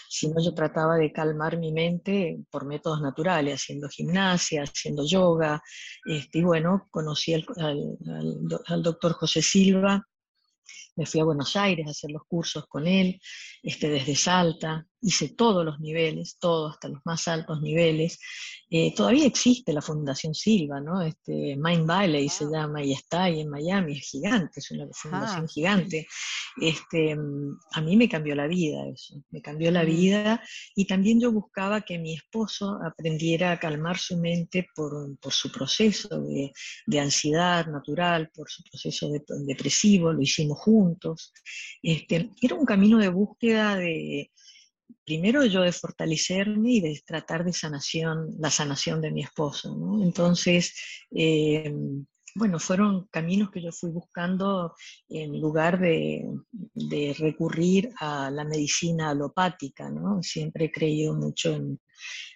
sino yo trataba de calmar mi mente por métodos naturales, haciendo gimnasia, haciendo yoga. Este, y bueno, conocí al, al doctor José Silva, me fui a Buenos Aires a hacer los cursos con él, este, desde Salta, hice todos los niveles, todos, hasta los más altos niveles. Eh, todavía existe la Fundación Silva, ¿no? Este, Mind Valley se llama y está ahí en Miami, es gigante, es una fundación ah, gigante. Este, a mí me cambió la vida eso, me cambió la mm. vida y también yo buscaba que mi esposo aprendiera a calmar su mente por, por su proceso de, de, ansiedad natural, por su proceso depresivo, lo hicimos juntos. Este, era un camino de búsqueda de primero yo de fortalecerme y de tratar de sanación, la sanación de mi esposo. Entonces, eh, bueno, fueron caminos que yo fui buscando en lugar de, recurrir a la medicina alopática, ¿no? Siempre he creído mucho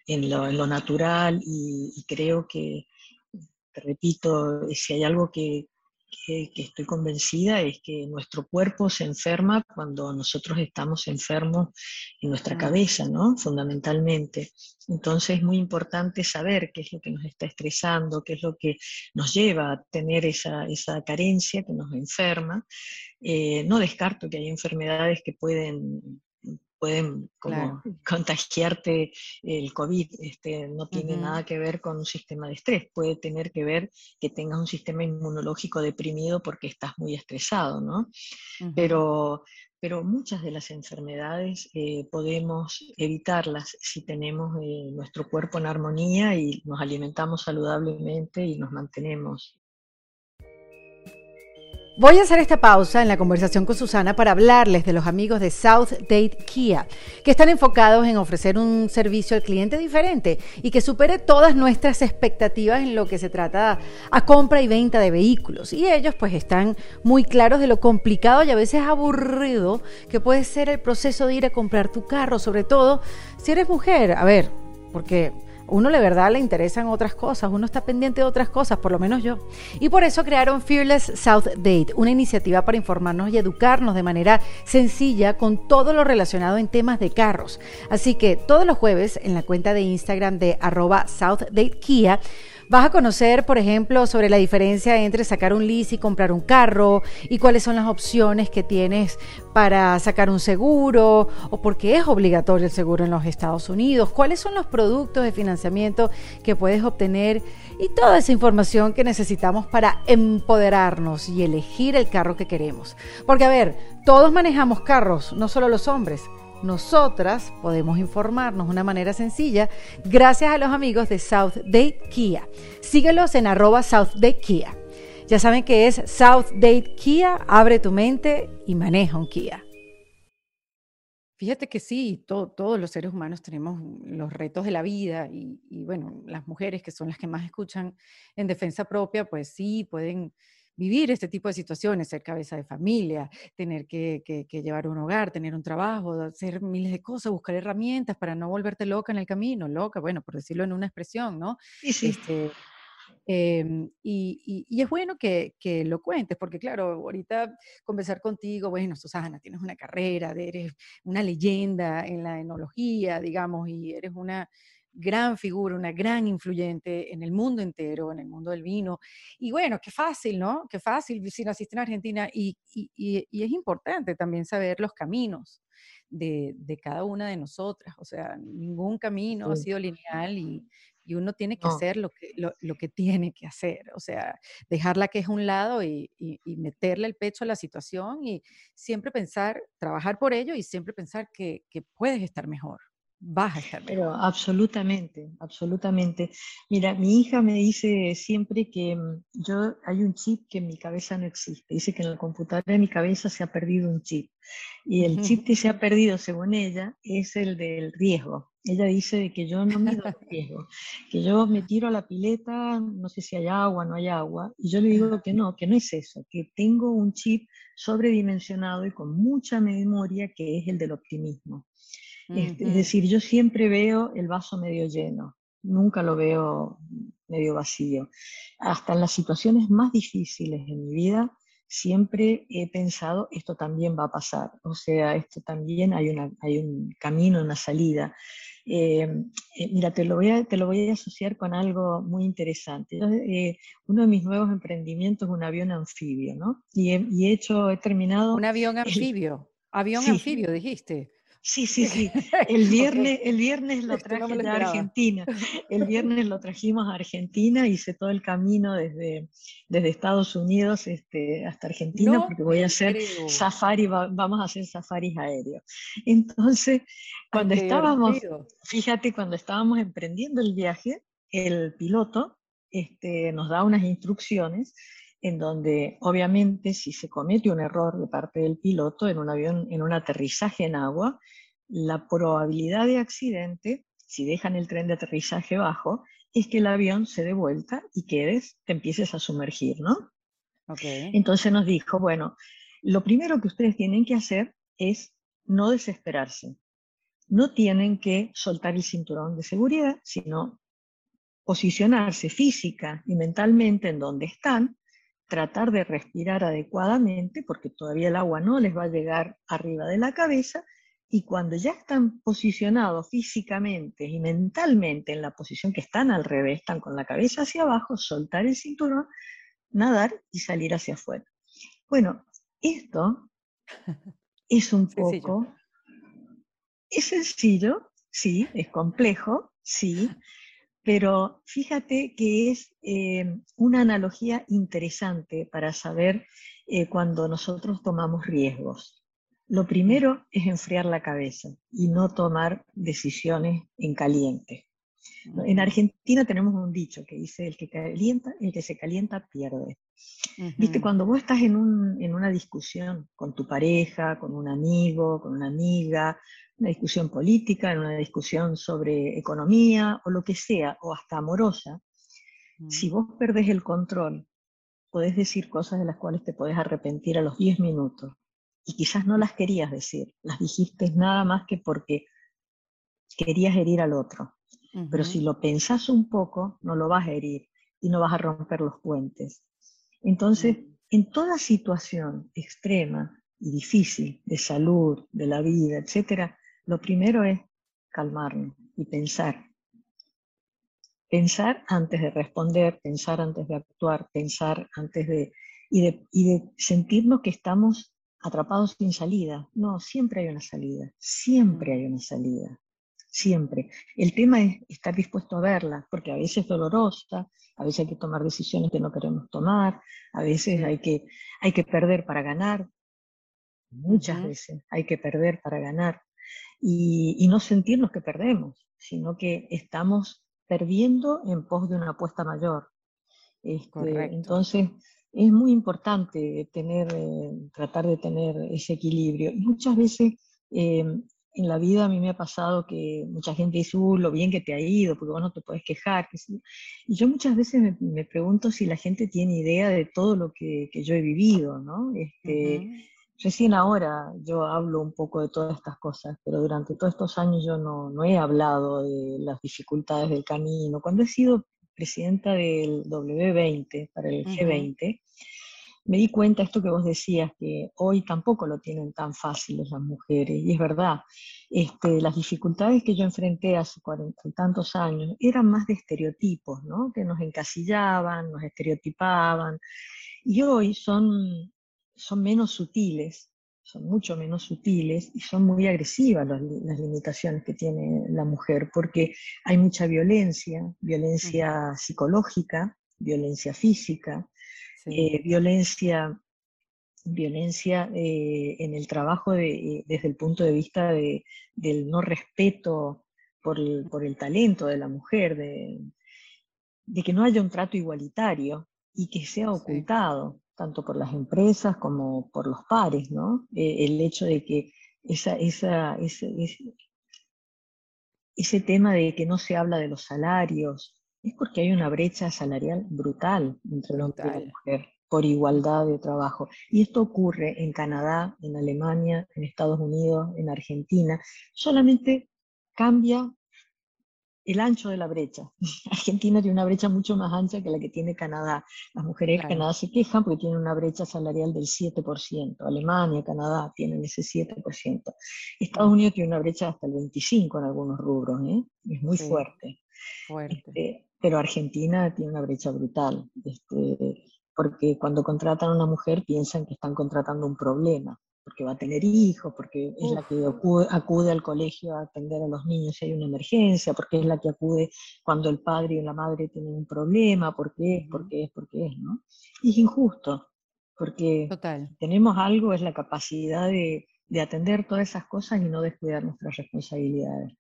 en, lo, natural y, creo que, repito, si hay algo que, que, estoy convencida es que nuestro cuerpo se enferma cuando nosotros estamos enfermos en nuestra cabeza, ¿no? Fundamentalmente. Entonces es muy importante saber qué es lo que nos está estresando, qué es lo que nos lleva a tener esa, esa carencia que nos enferma. Eh, no descarto que hay enfermedades que pueden pueden como contagiarte el COVID. Este, no tiene nada que ver con un sistema de estrés, puede tener que ver que tengas un sistema inmunológico deprimido porque estás muy estresado, ¿no? pero, pero muchas de las enfermedades eh, podemos evitarlas si tenemos eh, nuestro cuerpo en armonía y nos alimentamos saludablemente y nos mantenemos Voy a hacer esta pausa en la conversación con Susana para hablarles de los amigos de South Date Kia, que están enfocados en ofrecer un servicio al cliente diferente y que supere todas nuestras expectativas en lo que se trata a compra y venta de vehículos. Y ellos pues están muy claros de lo complicado y a veces aburrido que puede ser el proceso de ir a comprar tu carro, sobre todo si eres mujer. A ver, porque uno de verdad le interesan otras cosas, uno está pendiente de otras cosas, por lo menos yo. Y por eso crearon Fearless South Date, una iniciativa para informarnos y educarnos de manera sencilla con todo lo relacionado en temas de carros. Así que todos los jueves en la cuenta de Instagram de arroba South Vas a conocer, por ejemplo, sobre la diferencia entre sacar un lease y comprar un carro y cuáles son las opciones que tienes para sacar un seguro o por qué es obligatorio el seguro en los Estados Unidos, cuáles son los productos de financiamiento que puedes obtener y toda esa información que necesitamos para empoderarnos y elegir el carro que queremos. Porque a ver, todos manejamos carros, no solo los hombres nosotras podemos informarnos de una manera sencilla gracias a los amigos de South Date Kia. Síguelos en arroba South Date Kia. Ya saben que es South Date Kia, abre tu mente y maneja un Kia. Fíjate que sí, todos los seres humanos tenemos los retos de la vida y, bueno, las mujeres que son las que más escuchan en defensa propia, pues sí, pueden vivir este tipo de situaciones, ser cabeza de familia, tener que, llevar un hogar, tener un trabajo, hacer miles de cosas, buscar herramientas para no volverte loca en el camino, loca, bueno, por decirlo en una expresión, ¿no? Sí, sí. Este, Em, y, es bueno que, lo cuentes, porque claro, ahorita conversar contigo, bueno, Susana, tienes una carrera, eres una leyenda en la enología, digamos, y eres una gran figura, una gran influyente en el mundo entero, en el mundo del vino. Y bueno, qué fácil, ¿no? Qué fácil si naciste en Argentina. Y, es importante también saber los caminos de, cada una de nosotras. O sea, ningún camino ha sido lineal y, y uno tiene que hacer lo que, lo, que tiene que hacer, o sea, dejarla que es un lado y, meterle el pecho a la situación y siempre pensar, trabajar por ello y siempre pensar que, que puedes estar mejor vas a estar mejor. Pero absolutamente, absolutamente. Mira, mi hija me dice siempre que mm, yo hay un chip que en mi cabeza no existe. Dice que en la computadora de mi cabeza se ha perdido un chip. Y el chip que se ha perdido, según ella, es el del riesgo. Ella dice que yo no mido el riesgo, que yo me tiro a la pileta, no sé si hay agua, no hay agua, y yo le digo que no, que no es eso, que tengo un chip sobredimensionado y con mucha memoria que es el del optimismo. Es decir, yo siempre veo el vaso medio lleno, nunca lo veo medio vacío. Hasta en las situaciones más difíciles de mi vida, siempre he pensado, esto también va a pasar, o sea, esto también hay, una, hay un camino, una salida. Eh, eh, mira, te lo, voy a, te lo voy a asociar con algo muy interesante. Eh, uno de mis nuevos emprendimientos es un avión anfibio, ¿no? Y he, y he hecho, he terminado... Un avión anfibio. Avión anfibio, dijiste. Sí, sí, sí. El viernes, el viernes lo traje a Argentina. El viernes lo trajimos a Argentina, hice todo el camino desde, desde Estados Unidos este, hasta Argentina, porque voy a hacer safari, vamos a hacer safaris aéreos. Entonces, cuando estábamos, fíjate, cuando estábamos emprendiendo el viaje, el piloto este, nos da unas instrucciones en donde obviamente si se comete un error de parte del piloto en un avión, en un aterrizaje en agua, la probabilidad de accidente, si dejan el tren de aterrizaje bajo, es que el avión se dé vuelta y quedes, te empieces a sumergir, ¿no? Entonces nos dijo, bueno, lo primero que ustedes tienen que hacer es no desesperarse. No tienen que soltar el cinturón de seguridad, sino posicionarse física y mentalmente en donde están tratar de respirar adecuadamente, porque todavía el agua no les va a llegar arriba de la cabeza, y cuando ya están posicionados físicamente y mentalmente en la posición que están al revés, están con la cabeza hacia abajo, soltar el cinturón, nadar y salir hacia afuera. Bueno, esto es un poco... Es sencillo, sí, es complejo, sí, pero fíjate que es eh, una analogía interesante para saber eh, cuando nosotros tomamos riesgos. Lo primero es enfriar la cabeza y no tomar decisiones en caliente. En Argentina tenemos un dicho que dice, el que, calienta, el que se calienta pierde. Viste, cuando vos estás en, un, en, una discusión con tu pareja, con un amigo, con una amiga, una discusión política, en una discusión sobre economía o lo que sea, o hasta amorosa, si mm. vos perdés el control, podés decir cosas de las cuales te podés arrepentir a los 10 minutos. Y quizás no las querías decir, las dijiste nada más que porque querías herir al otro. Pero si lo pensás un poco, no lo vas a herir y no vas a romper los puentes. Entonces, en toda situación extrema y difícil de salud, de la vida, etcétera, lo primero es calmarnos y pensar. Pensar antes de responder, pensar antes de actuar, pensar antes de y, de... sentirnos que estamos atrapados sin salida. No, siempre hay una salida, siempre hay una salida, siempre. El tema es estar dispuesto a verla, porque a veces es dolorosa, a veces hay que tomar decisiones que no queremos tomar, a veces hay que, hay que perder para ganar, muchas veces hay que perder para ganar y, no sentirnos que perdemos, sino que estamos perdiendo en pos de una apuesta mayor. Este, entonces, es muy importante tener, eh, tratar de tener ese equilibrio. muchas veces eh, en la vida a mí me ha pasado que mucha gente dice, uh, lo bien que te ha ido, porque vos no te puedes quejar. Y yo muchas veces me, pregunto si la gente tiene idea de todo lo que, yo he vivido, ¿no? Este, Recién ahora yo hablo un poco de todas estas cosas, pero durante todos estos años yo no, no he hablado de las dificultades del camino. Cuando he sido presidenta del W20 para el G20, me di cuenta esto que vos decías, que hoy tampoco lo tienen tan fáciles las mujeres, y es verdad, este, las dificultades que yo enfrenté hace cuarenta y tantos años eran más de estereotipos, ¿no? que nos encasillaban, nos estereotipaban, y hoy son, son menos sutiles, son mucho menos sutiles y son muy agresivas las, las limitaciones que tiene la mujer, porque hay mucha violencia, violencia psicológica, violencia física, eh, violencia, violencia eh, en el trabajo eh, desde el punto de vista del no respeto por el, talento de la mujer, de, que no haya un trato igualitario y que sea ocultado, tanto por las empresas como por los pares, ¿no? el hecho de que esa, esa, ese, ese tema de que no se habla de los salarios, es porque hay una brecha salarial brutal entre los hombre y la mujer por igualdad de trabajo. Y esto ocurre en Canadá, en Alemania, en Estados Unidos, en Argentina. Solamente cambia el ancho de la brecha. Argentina tiene una brecha mucho más ancha que la que tiene Canadá. Las mujeres de Canadá se quejan porque tienen una brecha salarial del 7%. Alemania, Canadá tienen ese 7%. Estados Unidos tiene una brecha hasta el 25% en algunos rubros. ¿eh? Es muy fuerte. fuerte. Este, pero Argentina tiene una brecha brutal, este, porque cuando contratan a una mujer piensan que están contratando un problema, porque va a tener hijos, porque es la que acude, al colegio a atender a los niños si hay una emergencia, porque es la que acude cuando el padre y la madre tienen un problema, porque es, porque es, porque es, ¿no? Y es injusto, porque tenemos algo, es la capacidad de, de atender todas esas cosas y no descuidar nuestras responsabilidades.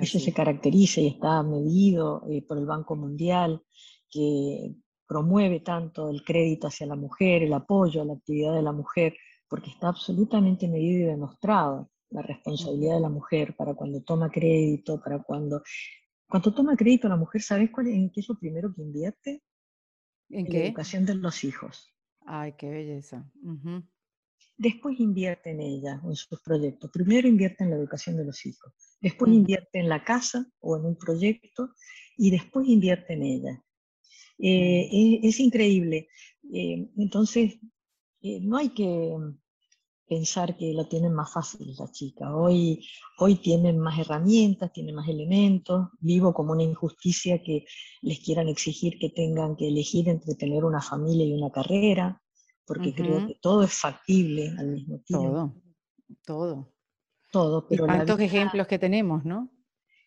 Eso se caracteriza y está medido eh, por el Banco Mundial, que promueve tanto el crédito hacia la mujer, el apoyo a la actividad de la mujer, porque está absolutamente medido y demostrado la responsabilidad de la mujer para cuando toma crédito, para cuando... Cuando toma crédito la mujer, ¿sabes cuál, en qué es lo primero que invierte? ¿En, La educación de los hijos. Ay, qué belleza. Después invierte en ella, en sus proyectos. Primero invierte en la educación de los hijos después invierte en la casa o en un proyecto y después invierte en ella. Eh, es, increíble. Eh, entonces, eh, no hay que pensar que lo tienen más fácil la chica. Hoy, hoy tienen más herramientas, tienen más elementos. Vivo como una injusticia que les quieran exigir que tengan que elegir entre tener una familia y una carrera, porque creo que todo es factible al mismo tiempo. Todo, todo todo. Pero tantos ejemplos que tenemos, ¿no?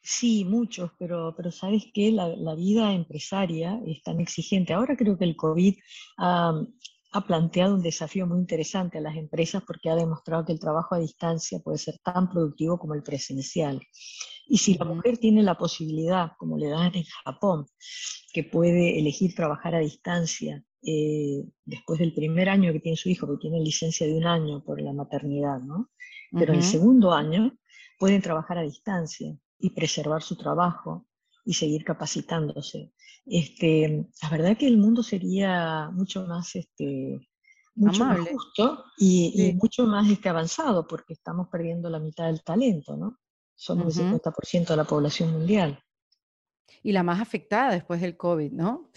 Sí, muchos, pero, pero sabes que la, vida empresaria es tan exigente. Ahora creo que el COVID ha, planteado un desafío muy interesante a las empresas porque ha demostrado que el trabajo a distancia puede ser tan productivo como el presencial. Y si la mujer tiene la posibilidad, como le dan en Japón, que puede elegir trabajar a distancia eh, después del primer año que tiene su hijo, porque tiene licencia de un año por la maternidad, ¿no? pero en el segundo año pueden trabajar a distancia y preservar su trabajo y seguir capacitándose. Este, la verdad que el mundo sería mucho más, este, mucho más justo y, mucho más este, avanzado porque estamos perdiendo la mitad del talento, ¿no? Somos el 50% de la población mundial. Y la más afectada después del COVID, ¿no?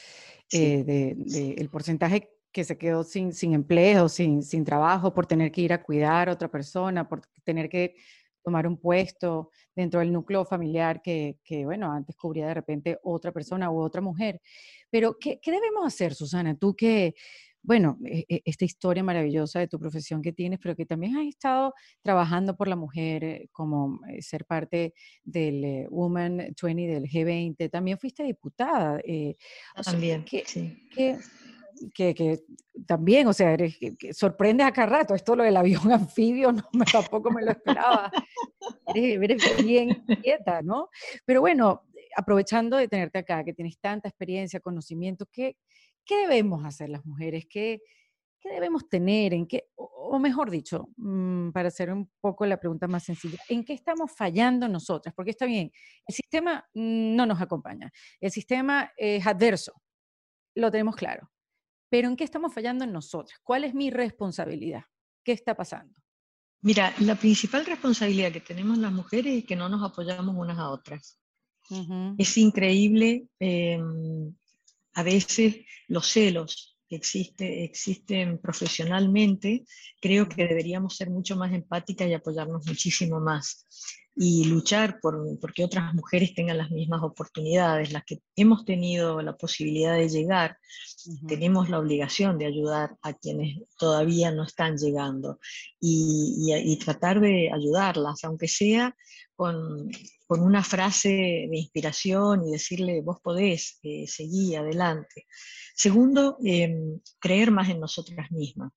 Eh, de, el porcentaje que se quedó sin, sin empleo, sin, sin trabajo, por tener que ir a cuidar a otra persona, por tener que tomar un puesto dentro del núcleo familiar que, que, bueno, antes cubría de repente otra persona u otra mujer. Pero, ¿qué, qué debemos hacer, Susana? Tú que, bueno, e, e, esta historia maravillosa de tu profesión que tienes, pero que también has estado trabajando por la mujer eh, como eh, ser parte del eh, Woman 20 del G20, también fuiste diputada. también, sí que, también, o sea, eres, que, sorprende a cada rato. Esto lo del avión anfibio, no, me, tampoco me lo esperaba. eres, bien quieta, ¿no? Pero bueno, aprovechando de tenerte acá, que tienes tanta experiencia, conocimiento, ¿qué, qué debemos hacer las mujeres? ¿Qué, ¿qué debemos tener? ¿En qué, o mejor dicho, mm, para hacer un poco la pregunta más sencilla, ¿en qué estamos fallando nosotras? Porque está bien, el sistema no nos acompaña, el sistema es adverso, lo tenemos claro, pero ¿en qué estamos fallando en nosotras? ¿Cuál es mi responsabilidad? ¿Qué está pasando? Mira, la principal responsabilidad que tenemos las mujeres es que no nos apoyamos unas a otras. Es increíble em, a veces los celos que existe, existen profesionalmente, creo que deberíamos ser mucho más empáticas y apoyarnos muchísimo más y luchar por porque otras mujeres tengan las mismas oportunidades, las que hemos tenido la posibilidad de llegar, tenemos la obligación de ayudar a quienes todavía no están llegando y, y, tratar de ayudarlas, aunque sea con, con, una frase de inspiración y decirle, vos podés, eh, seguir adelante. Segundo, em, creer más en nosotras mismas.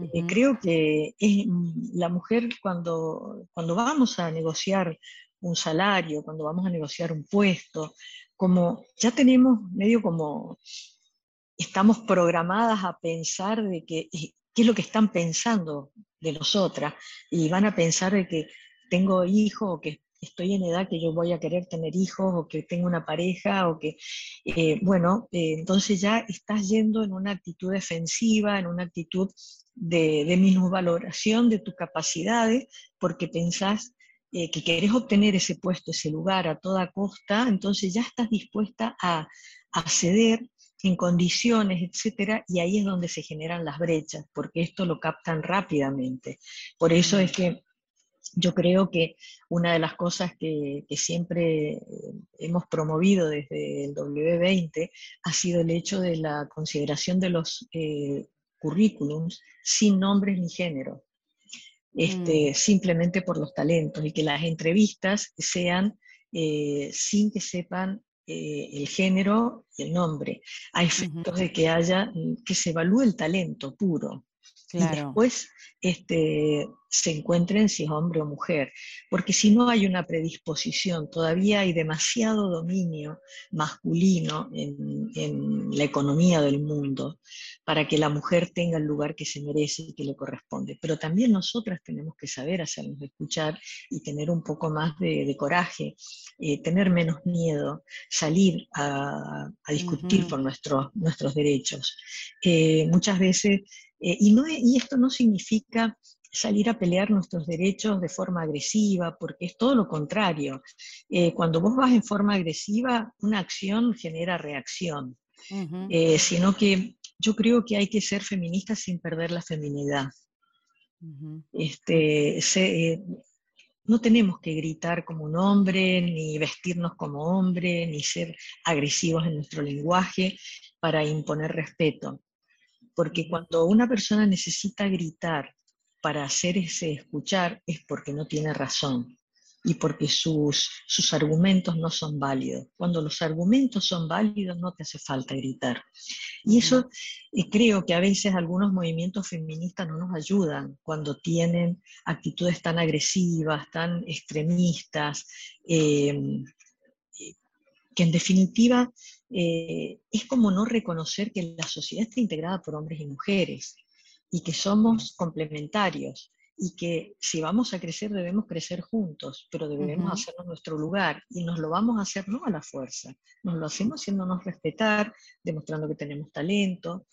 Eh, creo que es, mm, la mujer cuando, cuando vamos a negociar un salario, cuando vamos a negociar un puesto, como ya tenemos medio como, estamos programadas a pensar de que, eh, qué es lo que están pensando de nosotras, y van a pensar de que tengo hijos o que estoy en edad que yo voy a querer tener hijos o que tengo una pareja o que, eh, bueno, eh, entonces ya estás yendo en una actitud defensiva, en una actitud de, de valoración de tus capacidades, porque pensás eh, que querés obtener ese puesto, ese lugar a toda costa, entonces ya estás dispuesta a, a ceder en condiciones, etcétera, y ahí es donde se generan las brechas, porque esto lo captan rápidamente. Por eso es que yo creo que una de las cosas que, siempre eh, hemos promovido desde el W20 ha sido el hecho de la consideración de los eh, currículums sin nombres ni género, este, mm. simplemente por los talentos y que las entrevistas sean eh, sin que sepan el género y el nombre, a efectos de que haya, que se evalúe el talento puro. Y después este, se encuentren si es hombre o mujer, porque si no hay una predisposición, todavía hay demasiado dominio masculino en, en, la economía del mundo para que la mujer tenga el lugar que se merece y que le corresponde. Pero también nosotras tenemos que saber hacernos escuchar y tener un poco más de, coraje, eh, tener menos miedo, salir a, discutir por nuestros, nuestros derechos. Eh, muchas veces, eh, y, no, y esto no significa salir a pelear nuestros derechos de forma agresiva, porque es todo lo contrario. Eh, cuando vos vas en forma agresiva, una acción genera reacción, eh, sino que yo creo que hay que ser feminista sin perder la feminidad. este, eh, no tenemos que gritar como un hombre, ni vestirnos como hombre, ni ser agresivos en nuestro lenguaje para imponer respeto. Porque cuando una persona necesita gritar para hacer ese escuchar es porque no tiene razón y porque sus, sus argumentos no son válidos. Cuando los argumentos son válidos no te hace falta gritar. Y eso creo que a veces algunos movimientos feministas no nos ayudan cuando tienen actitudes tan agresivas, tan extremistas, em, que en definitiva eh, es como no reconocer que la sociedad está integrada por hombres y mujeres y que somos complementarios y que si vamos a crecer debemos crecer juntos, pero debemos hacernos nuestro lugar y nos lo vamos a hacer no a la fuerza, nos lo hacemos haciéndonos respetar, demostrando que tenemos talento,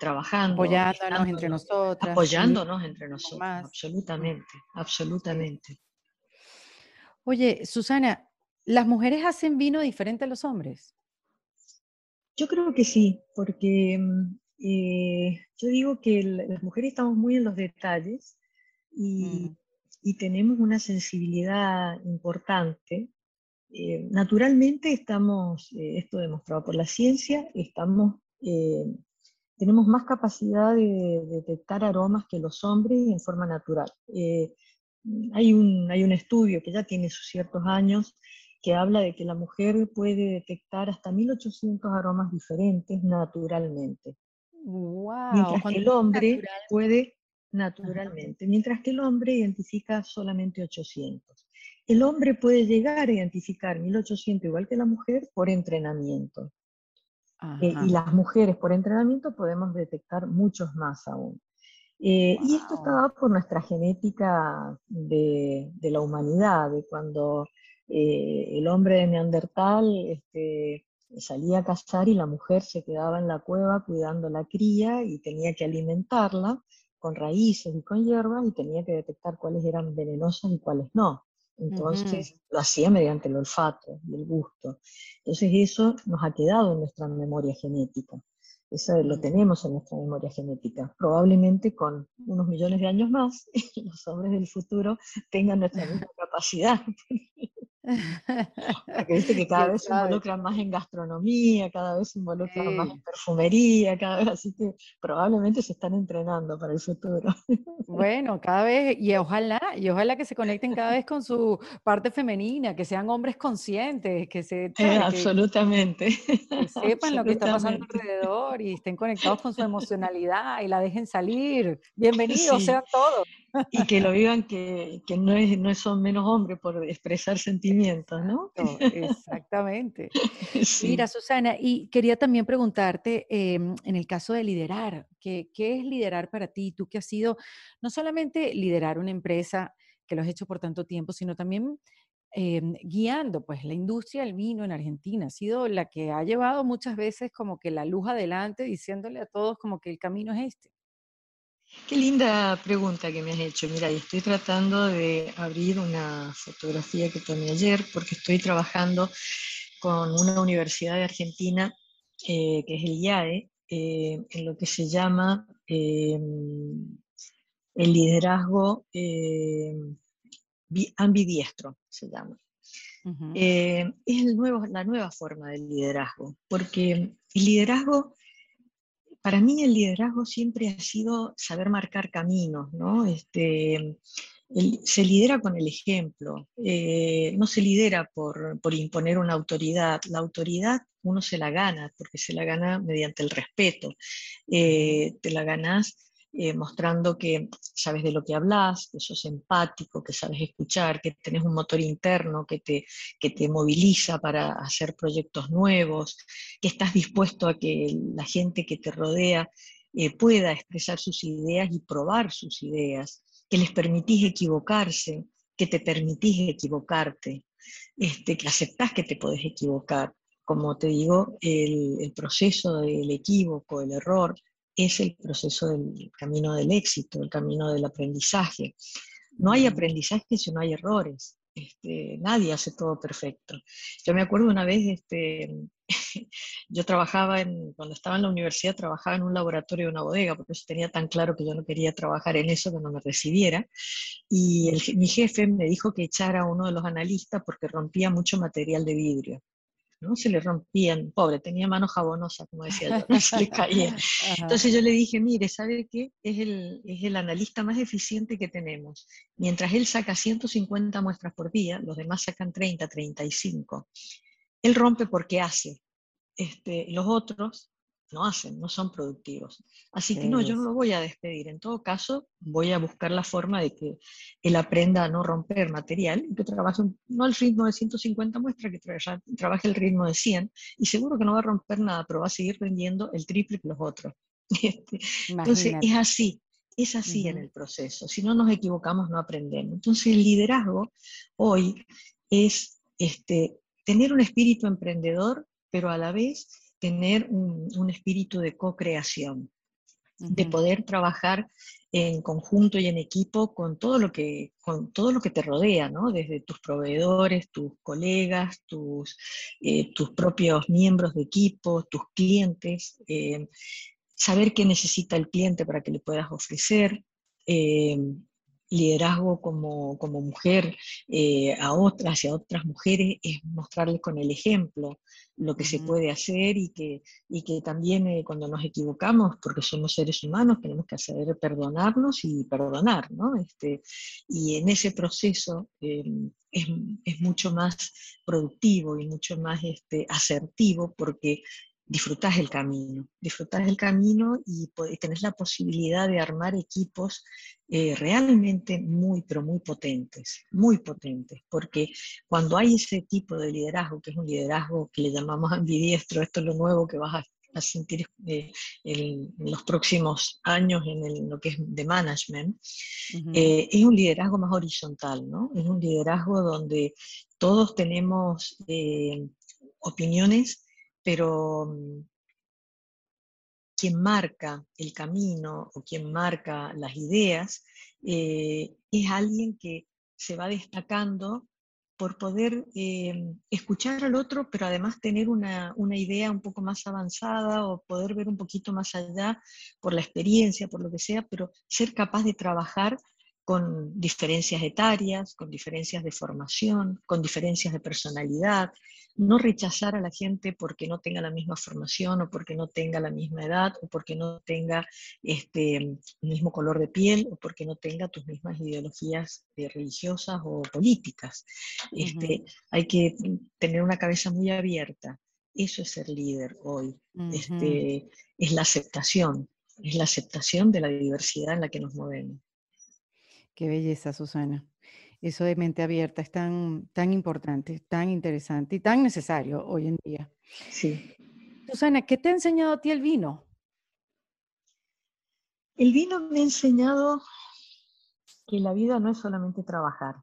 trabajando, apoyándonos entre nosotros, apoyándonos entre nosotros, absolutamente, absolutamente. Oye, Susana, ¿las mujeres hacen vino diferente a los hombres? Yo creo que sí, porque mm, eh, yo digo que las mujeres estamos muy en los detalles y, mm. tenemos una sensibilidad importante. Eh, naturalmente estamos, eh, esto demostrado por la ciencia, estamos, tenemos más capacidad de, detectar aromas que los hombres en forma natural. hay, un, hay un estudio que ya tiene sus ciertos años que habla de que la mujer puede detectar hasta 1800 aromas diferentes naturalmente mientras que el hombre puede naturalmente, mientras que el hombre identifica solamente 800. El hombre puede llegar a identificar 1800 igual que la mujer por entrenamiento. Eh, y las mujeres por entrenamiento podemos detectar muchos más aún. Eh, y esto está dado por nuestra genética de, de la humanidad, de cuando eh, el hombre de Neandertal este, salía a cazar y la mujer se quedaba en la cueva cuidando la cría y tenía que alimentarla con raíces y con hierbas y tenía que detectar cuáles eran venenosas y cuáles no. Entonces lo hacía mediante el olfato y el gusto. Entonces eso nos ha quedado en nuestra memoria genética. Eso lo tenemos en nuestra memoria genética. Probablemente con unos millones de años más, los hombres del futuro tengan nuestra misma capacidad. Porque viste que cada vez se involucran más en gastronomía, cada vez se involucran más en perfumería, cada vez, así que probablemente se están entrenando para el futuro. Bueno, cada vez, y ojalá, y ojalá que se conecten cada vez con su parte femenina, que sean hombres conscientes, que se eh, absolutamente. sepan lo que está pasando alrededor y estén conectados con su emocionalidad y la dejen salir. Bienvenidos sean todos y que lo vivan que, que no, es, no son menos hombres por expresar sentimientos, ¿no? exactamente. Mira, Susana, y quería también preguntarte, em, en el caso de liderar, ¿qué, ¿qué, es liderar para ti? Tú que has sido no solamente liderar una empresa, que lo has hecho por tanto tiempo, sino también em, guiando pues la industria del vino en Argentina. Ha sido la que ha llevado muchas veces como que la luz adelante, diciéndole a todos como que el camino es este. Qué linda pregunta que me has hecho. Mira, estoy tratando de abrir una fotografía que tomé ayer porque estoy trabajando con una universidad de Argentina, eh, que es el IAE, eh, en lo que se llama em, el liderazgo ambidiestro, se llama. Eh, es el nuevo, la nueva forma del liderazgo, porque el liderazgo para mí el liderazgo siempre ha sido saber marcar caminos, ¿no? Este, se lidera con el ejemplo, eh, no se lidera por, por, imponer una autoridad. La autoridad uno se la gana, porque se la gana mediante el respeto. Eh, te la ganas eh, mostrando que sabes de lo que hablas, que sos empático, que sabes escuchar, que tenés un motor interno que te, que te moviliza para hacer proyectos nuevos, que estás dispuesto a que la gente que te rodea eh, pueda expresar sus ideas y probar sus ideas, que les permitís equivocarse, que te permitís equivocarte, este, que aceptás que te podés equivocar. Como te digo, el, el proceso del equívoco, el error, es el proceso del camino del éxito, el camino del aprendizaje. No hay aprendizaje si no hay errores. Este, nadie hace todo perfecto. Yo me acuerdo una vez, este, yo trabajaba en, cuando estaba en la universidad, trabajaba en un laboratorio de una bodega, porque eso tenía tan claro que yo no quería trabajar en eso cuando me recibiera. Y mi jefe me dijo que echara a uno de los analistas porque rompía mucho material de vidrio. ¿No? Se le rompían, pobre, tenía mano jabonosa, como decía yo, se le caía. Entonces yo le dije, mire, ¿sabe qué? Es el, es el analista más eficiente que tenemos. Mientras él saca 150 muestras por día, los demás sacan 30, 35. Él rompe porque hace. Este, los otros no hacen, no son productivos. Así que no, yo no lo voy a despedir. En todo caso, voy a buscar la forma de que él aprenda a no romper material que trabaje no al ritmo de 150 muestras, que trabaje el ritmo de 100 y seguro que no va a romper nada, pero va a seguir vendiendo el triple que los otros. Este, entonces, es así. Es así en el proceso. Si no nos equivocamos, no aprendemos. Entonces, el liderazgo hoy es este, tener un espíritu emprendedor, pero a la vez tener un, espíritu de co-creación, de poder trabajar en conjunto y en equipo con todo lo que, con todo lo que te rodea, ¿no? desde tus proveedores, tus colegas, tus, eh, tus propios miembros de equipo, tus clientes, eh, saber qué necesita el cliente para que le puedas ofrecer, eh, liderazgo como, como mujer eh, a otras y a otras mujeres es mostrarles con el ejemplo lo que se puede hacer y que, y que también eh, cuando nos equivocamos, porque somos seres humanos, tenemos que saber perdonarnos y perdonar, ¿no? Este, y en ese proceso eh, es, es, mucho más productivo y mucho más este, asertivo porque disfrutas el camino, disfrutas el camino y, tenés la posibilidad de armar equipos eh, realmente muy, pero muy potentes, muy potentes, porque cuando hay ese tipo de liderazgo, que es un liderazgo que le llamamos ambidiestro, esto es lo nuevo que vas a a sentir eh, en los próximos años en lo que es de management, eh, es un liderazgo más horizontal, ¿no? Es un liderazgo donde todos tenemos eh, opiniones, pero mm, quien marca el camino o quien marca las ideas es alguien que se va destacando por poder eh, escuchar al otro, pero además tener una, una, idea un poco más avanzada o poder ver un poquito más allá por la experiencia, por lo que sea, pero ser capaz de trabajar con diferencias etarias, con diferencias de formación, con diferencias de personalidad, no rechazar a la gente porque no tenga la misma formación o porque no tenga la misma edad o porque no tenga este, el mismo color de piel o porque no tenga tus mismas ideologías eh, religiosas o políticas. Este, hay que tener una cabeza muy abierta. Eso es ser líder hoy. este, es la aceptación, es la aceptación de la diversidad en la que nos movemos. Qué belleza, Susana. Eso de mente abierta es tan, tan importante, tan interesante y tan necesario hoy en día. Sí. Susana, ¿qué te ha enseñado a ti el vino? El vino me ha enseñado que la vida no es solamente trabajar.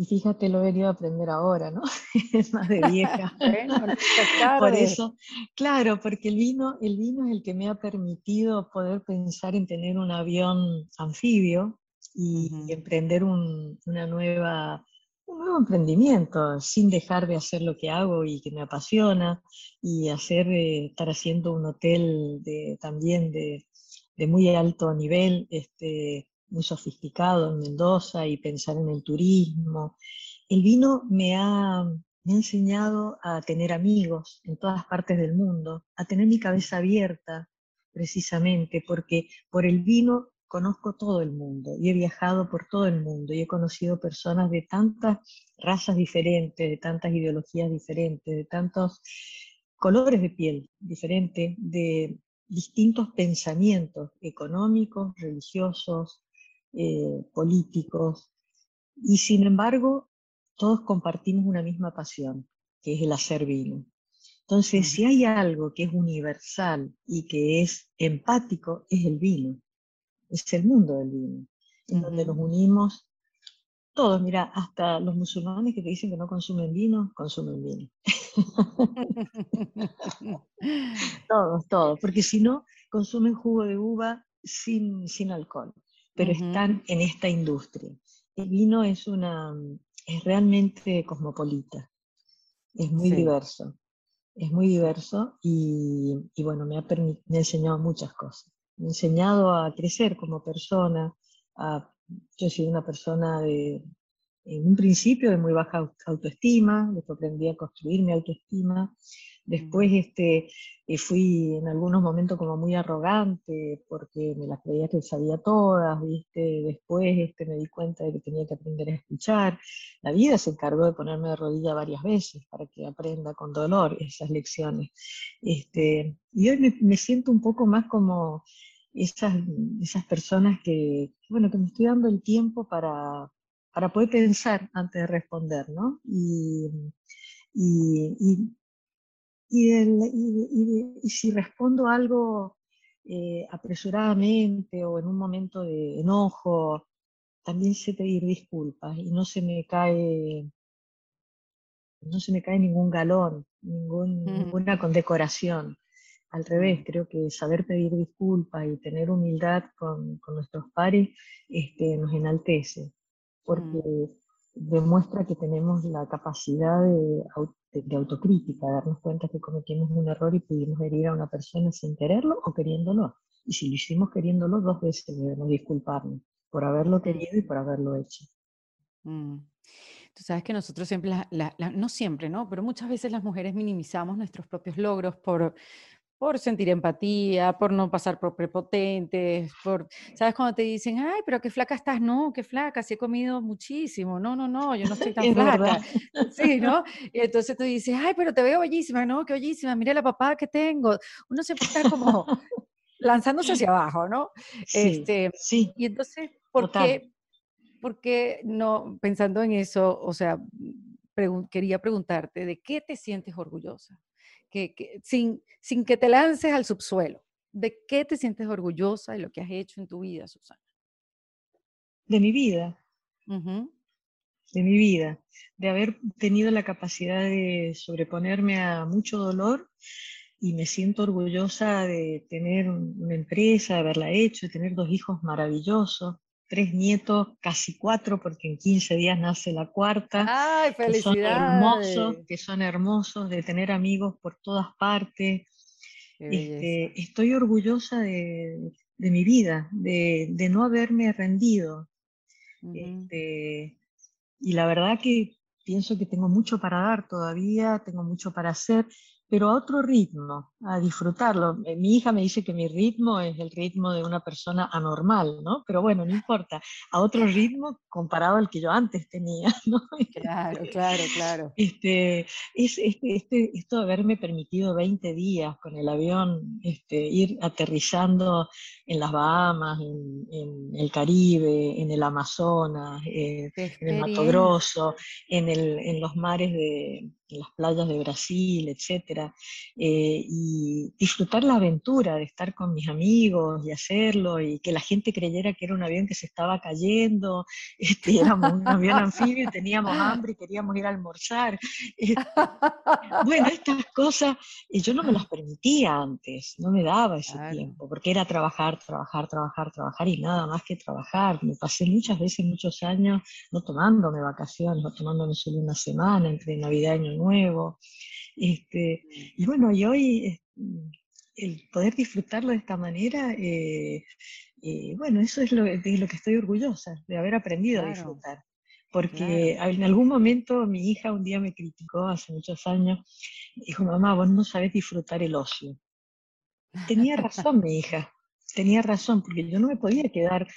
Y fíjate, lo he venido a aprender ahora, ¿no? es más de vieja. Por eso, claro, porque el vino, el vino es el que me ha permitido poder pensar en tener un avión anfibio y emprender un, una nueva, un nuevo emprendimiento sin dejar de hacer lo que hago y que me apasiona y hacer, eh, estar haciendo un hotel de, también de, de, muy alto nivel, este, muy sofisticado en Mendoza y pensar en el turismo. El vino me ha, me ha enseñado a tener amigos en todas partes del mundo, a tener mi cabeza abierta precisamente, porque por el vino conozco todo el mundo y he viajado por todo el mundo y he conocido personas de tantas razas diferentes, de tantas ideologías diferentes, de tantos colores de piel diferentes, de distintos pensamientos económicos, religiosos, eh, políticos, y sin embargo todos compartimos una misma pasión, que es el hacer vino. Entonces, si hay algo que es universal y que es empático, es el vino. Es el mundo del vino, en donde nos unimos todos, mira, hasta los musulmanes que te dicen que no consumen vino, consumen vino. todos, todos, porque si no, consumen jugo de uva sin, sin alcohol, pero están en esta industria. El vino es, una, es realmente cosmopolita, es muy diverso, es muy diverso y, bueno, me ha, me ha enseñado muchas cosas me ha enseñado a crecer como persona. A, yo soy una persona de, en un principio de muy baja autoestima, después aprendí a construir mi autoestima. Después este, eh, fui en algunos momentos como muy arrogante porque me las creía que sabía todas, ¿viste? Después este, me di cuenta de que tenía que aprender a escuchar. La vida se encargó de ponerme de rodilla varias veces para que aprenda con dolor esas lecciones. Este, y hoy me, me siento un poco más como esas, esas personas que, bueno, que me estoy dando el tiempo para, para poder pensar antes de responder, ¿no? Y, y, y, si respondo algo eh, apresuradamente o en un momento de enojo, también sé pedir disculpas y no se me cae no se me cae ningún galón, ningún, mm. ninguna condecoración. Al revés, creo que saber pedir disculpas y tener humildad con, nuestros pares este, nos enaltece, porque mm. demuestra que tenemos la capacidad de, autocrítica, de darnos cuenta que cometimos un error y pudimos herir a una persona sin quererlo o queriéndolo. Y si lo hicimos queriéndolo, dos veces debemos disculparnos por haberlo querido y por haberlo hecho. Mm. Tú sabes que nosotros siempre, no siempre, ¿no? Pero muchas veces las mujeres minimizamos nuestros propios logros por, por sentir empatía, por no pasar por prepotentes, por, ¿sabes? Cuando te dicen, ay, pero qué flaca estás, no, qué flaca, si he comido muchísimo, no, no, no, yo no estoy tan flaca, sí, ¿no? Y entonces tú dices, ay, pero te veo bellísima, no, qué bellísima, mira la papada que tengo, uno siempre está como lanzándose hacia abajo, ¿no? Sí, este, sí. Y entonces, ¿por qué, ¿por qué no, pensando en eso, o sea, quería preguntarte, ¿de qué te sientes orgullosa? Que, sin, sin que te lances al subsuelo, ¿de qué te sientes orgullosa de lo que has hecho en tu vida, Susana? De mi vida. De mi vida. De haber tenido la capacidad de sobreponerme a mucho dolor y me siento orgullosa de tener una empresa, de haberla hecho, de tener dos hijos maravillosos, tres nietos, casi cuatro, porque en 15 días nace la cuarta. ¡Ay, felicidades! Que son hermosos, que son hermosos, de tener amigos por todas partes. Este, estoy orgullosa de, mi vida, de, no haberme rendido. Este, y la verdad que pienso que tengo mucho para dar todavía, tengo mucho para hacer pero a otro ritmo, a disfrutarlo. Eh, mi hija me dice que mi ritmo es el ritmo de una persona anormal, ¿no? Pero bueno, no importa, a otro ritmo comparado al que yo antes tenía, ¿no? Claro, claro, claro. Este, es, este, este, esto de haberme permitido 20 días con el avión, este, ir aterrizando en las Bahamas, en, el Caribe, en el Amazonas, eh, en el Mato Grosso, en, el, en los mares de en las playas de Brasil, etcétera, eh, y disfrutar la aventura de estar con mis amigos y hacerlo, y que la gente creyera que era un avión que se estaba cayendo, este, éramos un avión anfibio y teníamos hambre y queríamos ir a almorzar. Este, bueno, estas cosas yo no me las permitía antes, no me daba ese tiempo, porque era trabajar, trabajar, trabajar, trabajar y nada más que trabajar. Me pasé muchas veces, muchos años, no tomándome vacaciones, no tomándome solo una semana entre Navidad y Año Nuevo. Este, y bueno, y hoy el poder disfrutarlo de esta manera, eh, eh, bueno, eso es lo, de lo que estoy orgullosa, de haber aprendido a disfrutar. Porque en algún momento mi hija un día me criticó, hace muchos años, dijo, mamá, vos no sabes disfrutar el ocio. Tenía razón mi hija, tenía razón, porque yo no me podía quedar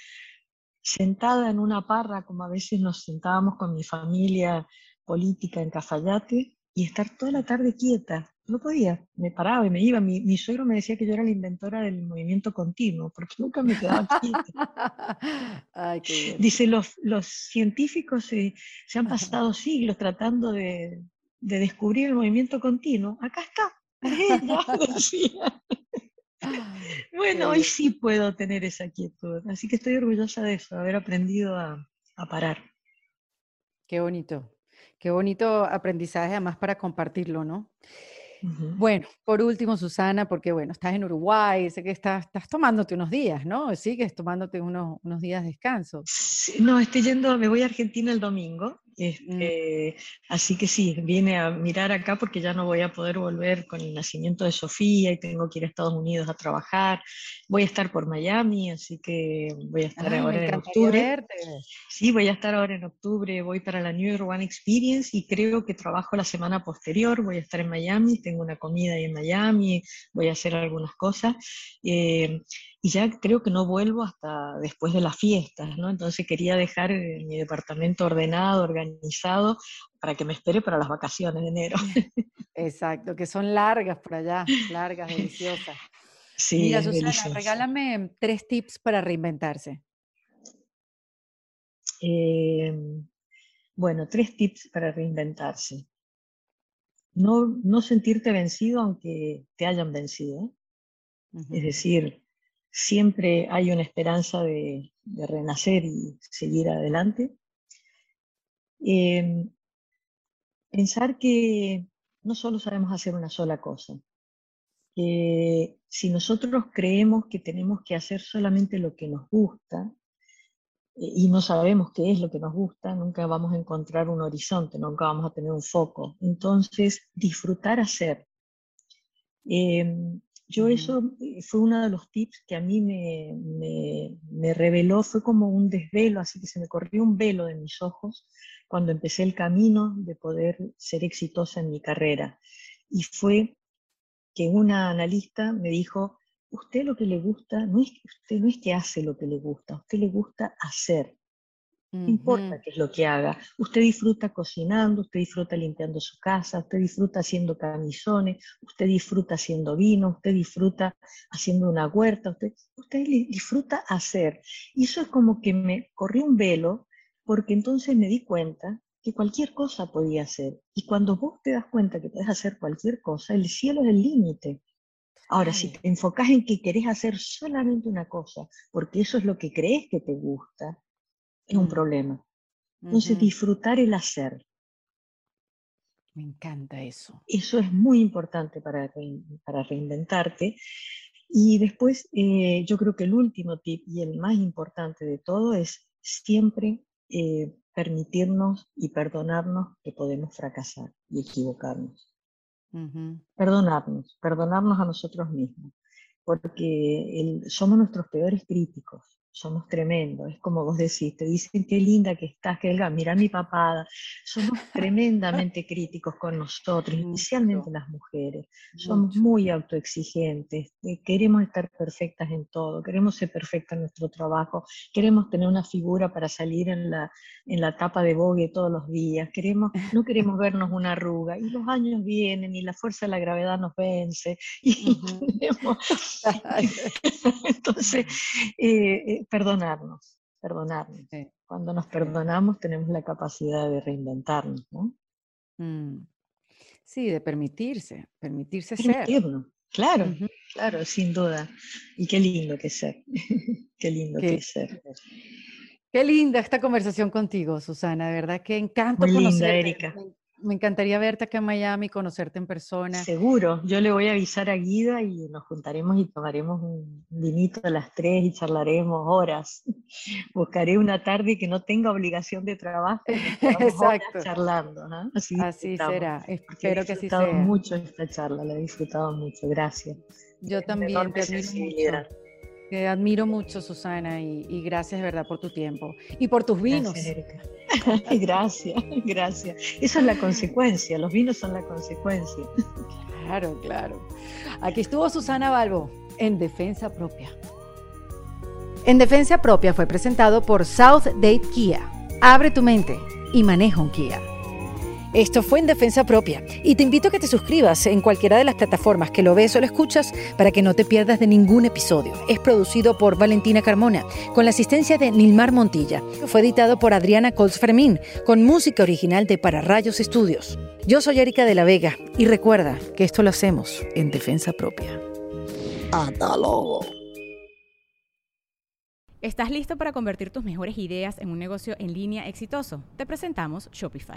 sentada en una parra como a veces nos sentábamos con mi familia política en Cafayate y estar toda la tarde quieta. No podía, me paraba y me iba. Mi, mi suegro me decía que yo era la inventora del movimiento continuo, porque nunca me quedaba quieta. Dice, los, los científicos se, se, han pasado siglos tratando de, de, descubrir el movimiento continuo. Acá está. bueno, hoy sí puedo tener esa quietud, así que estoy orgullosa de eso, haber aprendido a, a parar. Qué bonito, Qué bonito aprendizaje además para compartirlo, ¿no? Bueno, por último, Susana, porque bueno, estás en Uruguay, sé que estás, estás tomándote unos días, ¿no? Sigues tomándote unos, unos días de descanso. no, estoy yendo, me voy a Argentina el domingo Mm. Este, así que sí, viene a mirar acá porque ya no voy a poder volver con el nacimiento de Sofía y tengo que ir a Estados Unidos a trabajar. Voy a estar por Miami, así que voy a estar ahora en octubre. Sí, voy a estar ahora en octubre, voy para la New York One Experience y creo que trabajo la semana posterior, voy a estar en Miami, tengo una comida ahí en Miami, voy a hacer algunas cosas. Eh, y ya creo que no vuelvo hasta después de las fiestas, ¿no? Entonces quería dejar eh, mi departamento ordenado, organizado, para que me espere para las vacaciones de enero. Exacto, que son largas por allá, largas, deliciosas. Sí, Mira, Susana, regálame tres tips para reinventarse. Em, bueno, tres tips para reinventarse. No, no sentirte vencido aunque te hayan vencido. Es decir, siempre hay una esperanza de, renacer y seguir adelante. Em, pensar que no solo sabemos hacer una sola cosa, que si nosotros creemos que tenemos que hacer solamente lo que nos gusta eh, y no sabemos qué es lo que nos gusta, nunca vamos a encontrar un horizonte, nunca vamos a tener un foco. Entonces, disfrutar hacer. Em, yo eso eh, fue uno de los tips que a mí me, reveló, fue como un desvelo, así que se me corrió un velo de mis ojos cuando empecé el camino de poder ser exitosa en mi carrera. Y fue que una analista me dijo, usted lo que le gusta, no es, usted no es que hace lo que le gusta, a usted le gusta hacer. No importa qué es lo que haga. Usted disfruta cocinando, usted disfruta limpiando su casa, usted disfruta haciendo camisones, usted disfruta haciendo vino, usted disfruta haciendo una huerta, usted, usted disfruta hacer. Y eso es como que me corrió un velo, porque entonces me di cuenta que cualquier cosa podía hacer. Y cuando vos te das cuenta que puedes hacer cualquier cosa, el cielo es el límite. Ahora, si te enfocas en que querés hacer solamente una cosa, porque eso es lo que crees que te gusta, es un problema. Entonces, disfrutar el hacer. Me encanta eso. Eso es muy importante para, para reinventarte. Y después, eh, yo creo que el último tip y el más importante de todo es siempre eh, permitirnos y perdonarnos que podemos fracasar y equivocarnos. Perdonarnos, perdonarnos a nosotros mismos, porque somos nuestros peores críticos somos tremendos, es como vos decís, te dicen qué linda que estás, que delgada, mira mi papada, somos tremendamente críticos con nosotros, especialmente las mujeres, somos muy autoexigentes, eh, queremos estar perfectas en todo, queremos ser perfectas en nuestro trabajo, queremos tener una figura para salir en la, en la tapa de Vogue todos los días, queremos, no queremos vernos una arruga, y los años vienen y la fuerza de la gravedad nos vence, y entonces, eh, perdonarnos, perdonarnos. Cuando nos perdonamos tenemos la capacidad de reinventarnos, ¿no? Mm. Sí, de permitirse, permitirse Permitirnos. ser. Claro, claro, sin duda. Y qué lindo que ser. qué lindo que ser. Qué linda esta conversación contigo, Susana. De verdad que encanto Muy linda, Erika. Me encantaría verte acá en Miami, conocerte en persona. Seguro, yo le voy a avisar a Guida y nos juntaremos y tomaremos un vinito a las tres y charlaremos horas. Buscaré una tarde que no tenga obligación de trabajo. Exacto. charlando. Así, así será, espero que así sea. He disfrutado mucho esta charla, la he disfrutado mucho, gracias. Yo también te admiro mucho. Te admiro mucho, Susana, y, gracias de verdad por tu tiempo y por tus vinos. Gracias, gracias, gracias. Esa es la consecuencia, los vinos son la consecuencia. Claro, claro. Aquí estuvo Susana Balbo en Defensa Propia. En Defensa Propia fue presentado por South Date Kia. Abre tu mente y maneja un Kia. Esto fue en defensa propia y te invito a que te suscribas en cualquiera de las plataformas que lo ves o lo escuchas para que no te pierdas de ningún episodio. Es producido por Valentina Carmona con la asistencia de Nilmar Montilla. Fue editado por Adriana Colts Fermín con música original de Para Rayos Estudios. Yo soy Erika de la Vega y recuerda que esto lo hacemos en defensa propia. Hasta luego. ¿Estás listo para convertir tus mejores ideas en un negocio en línea exitoso? Te presentamos Shopify.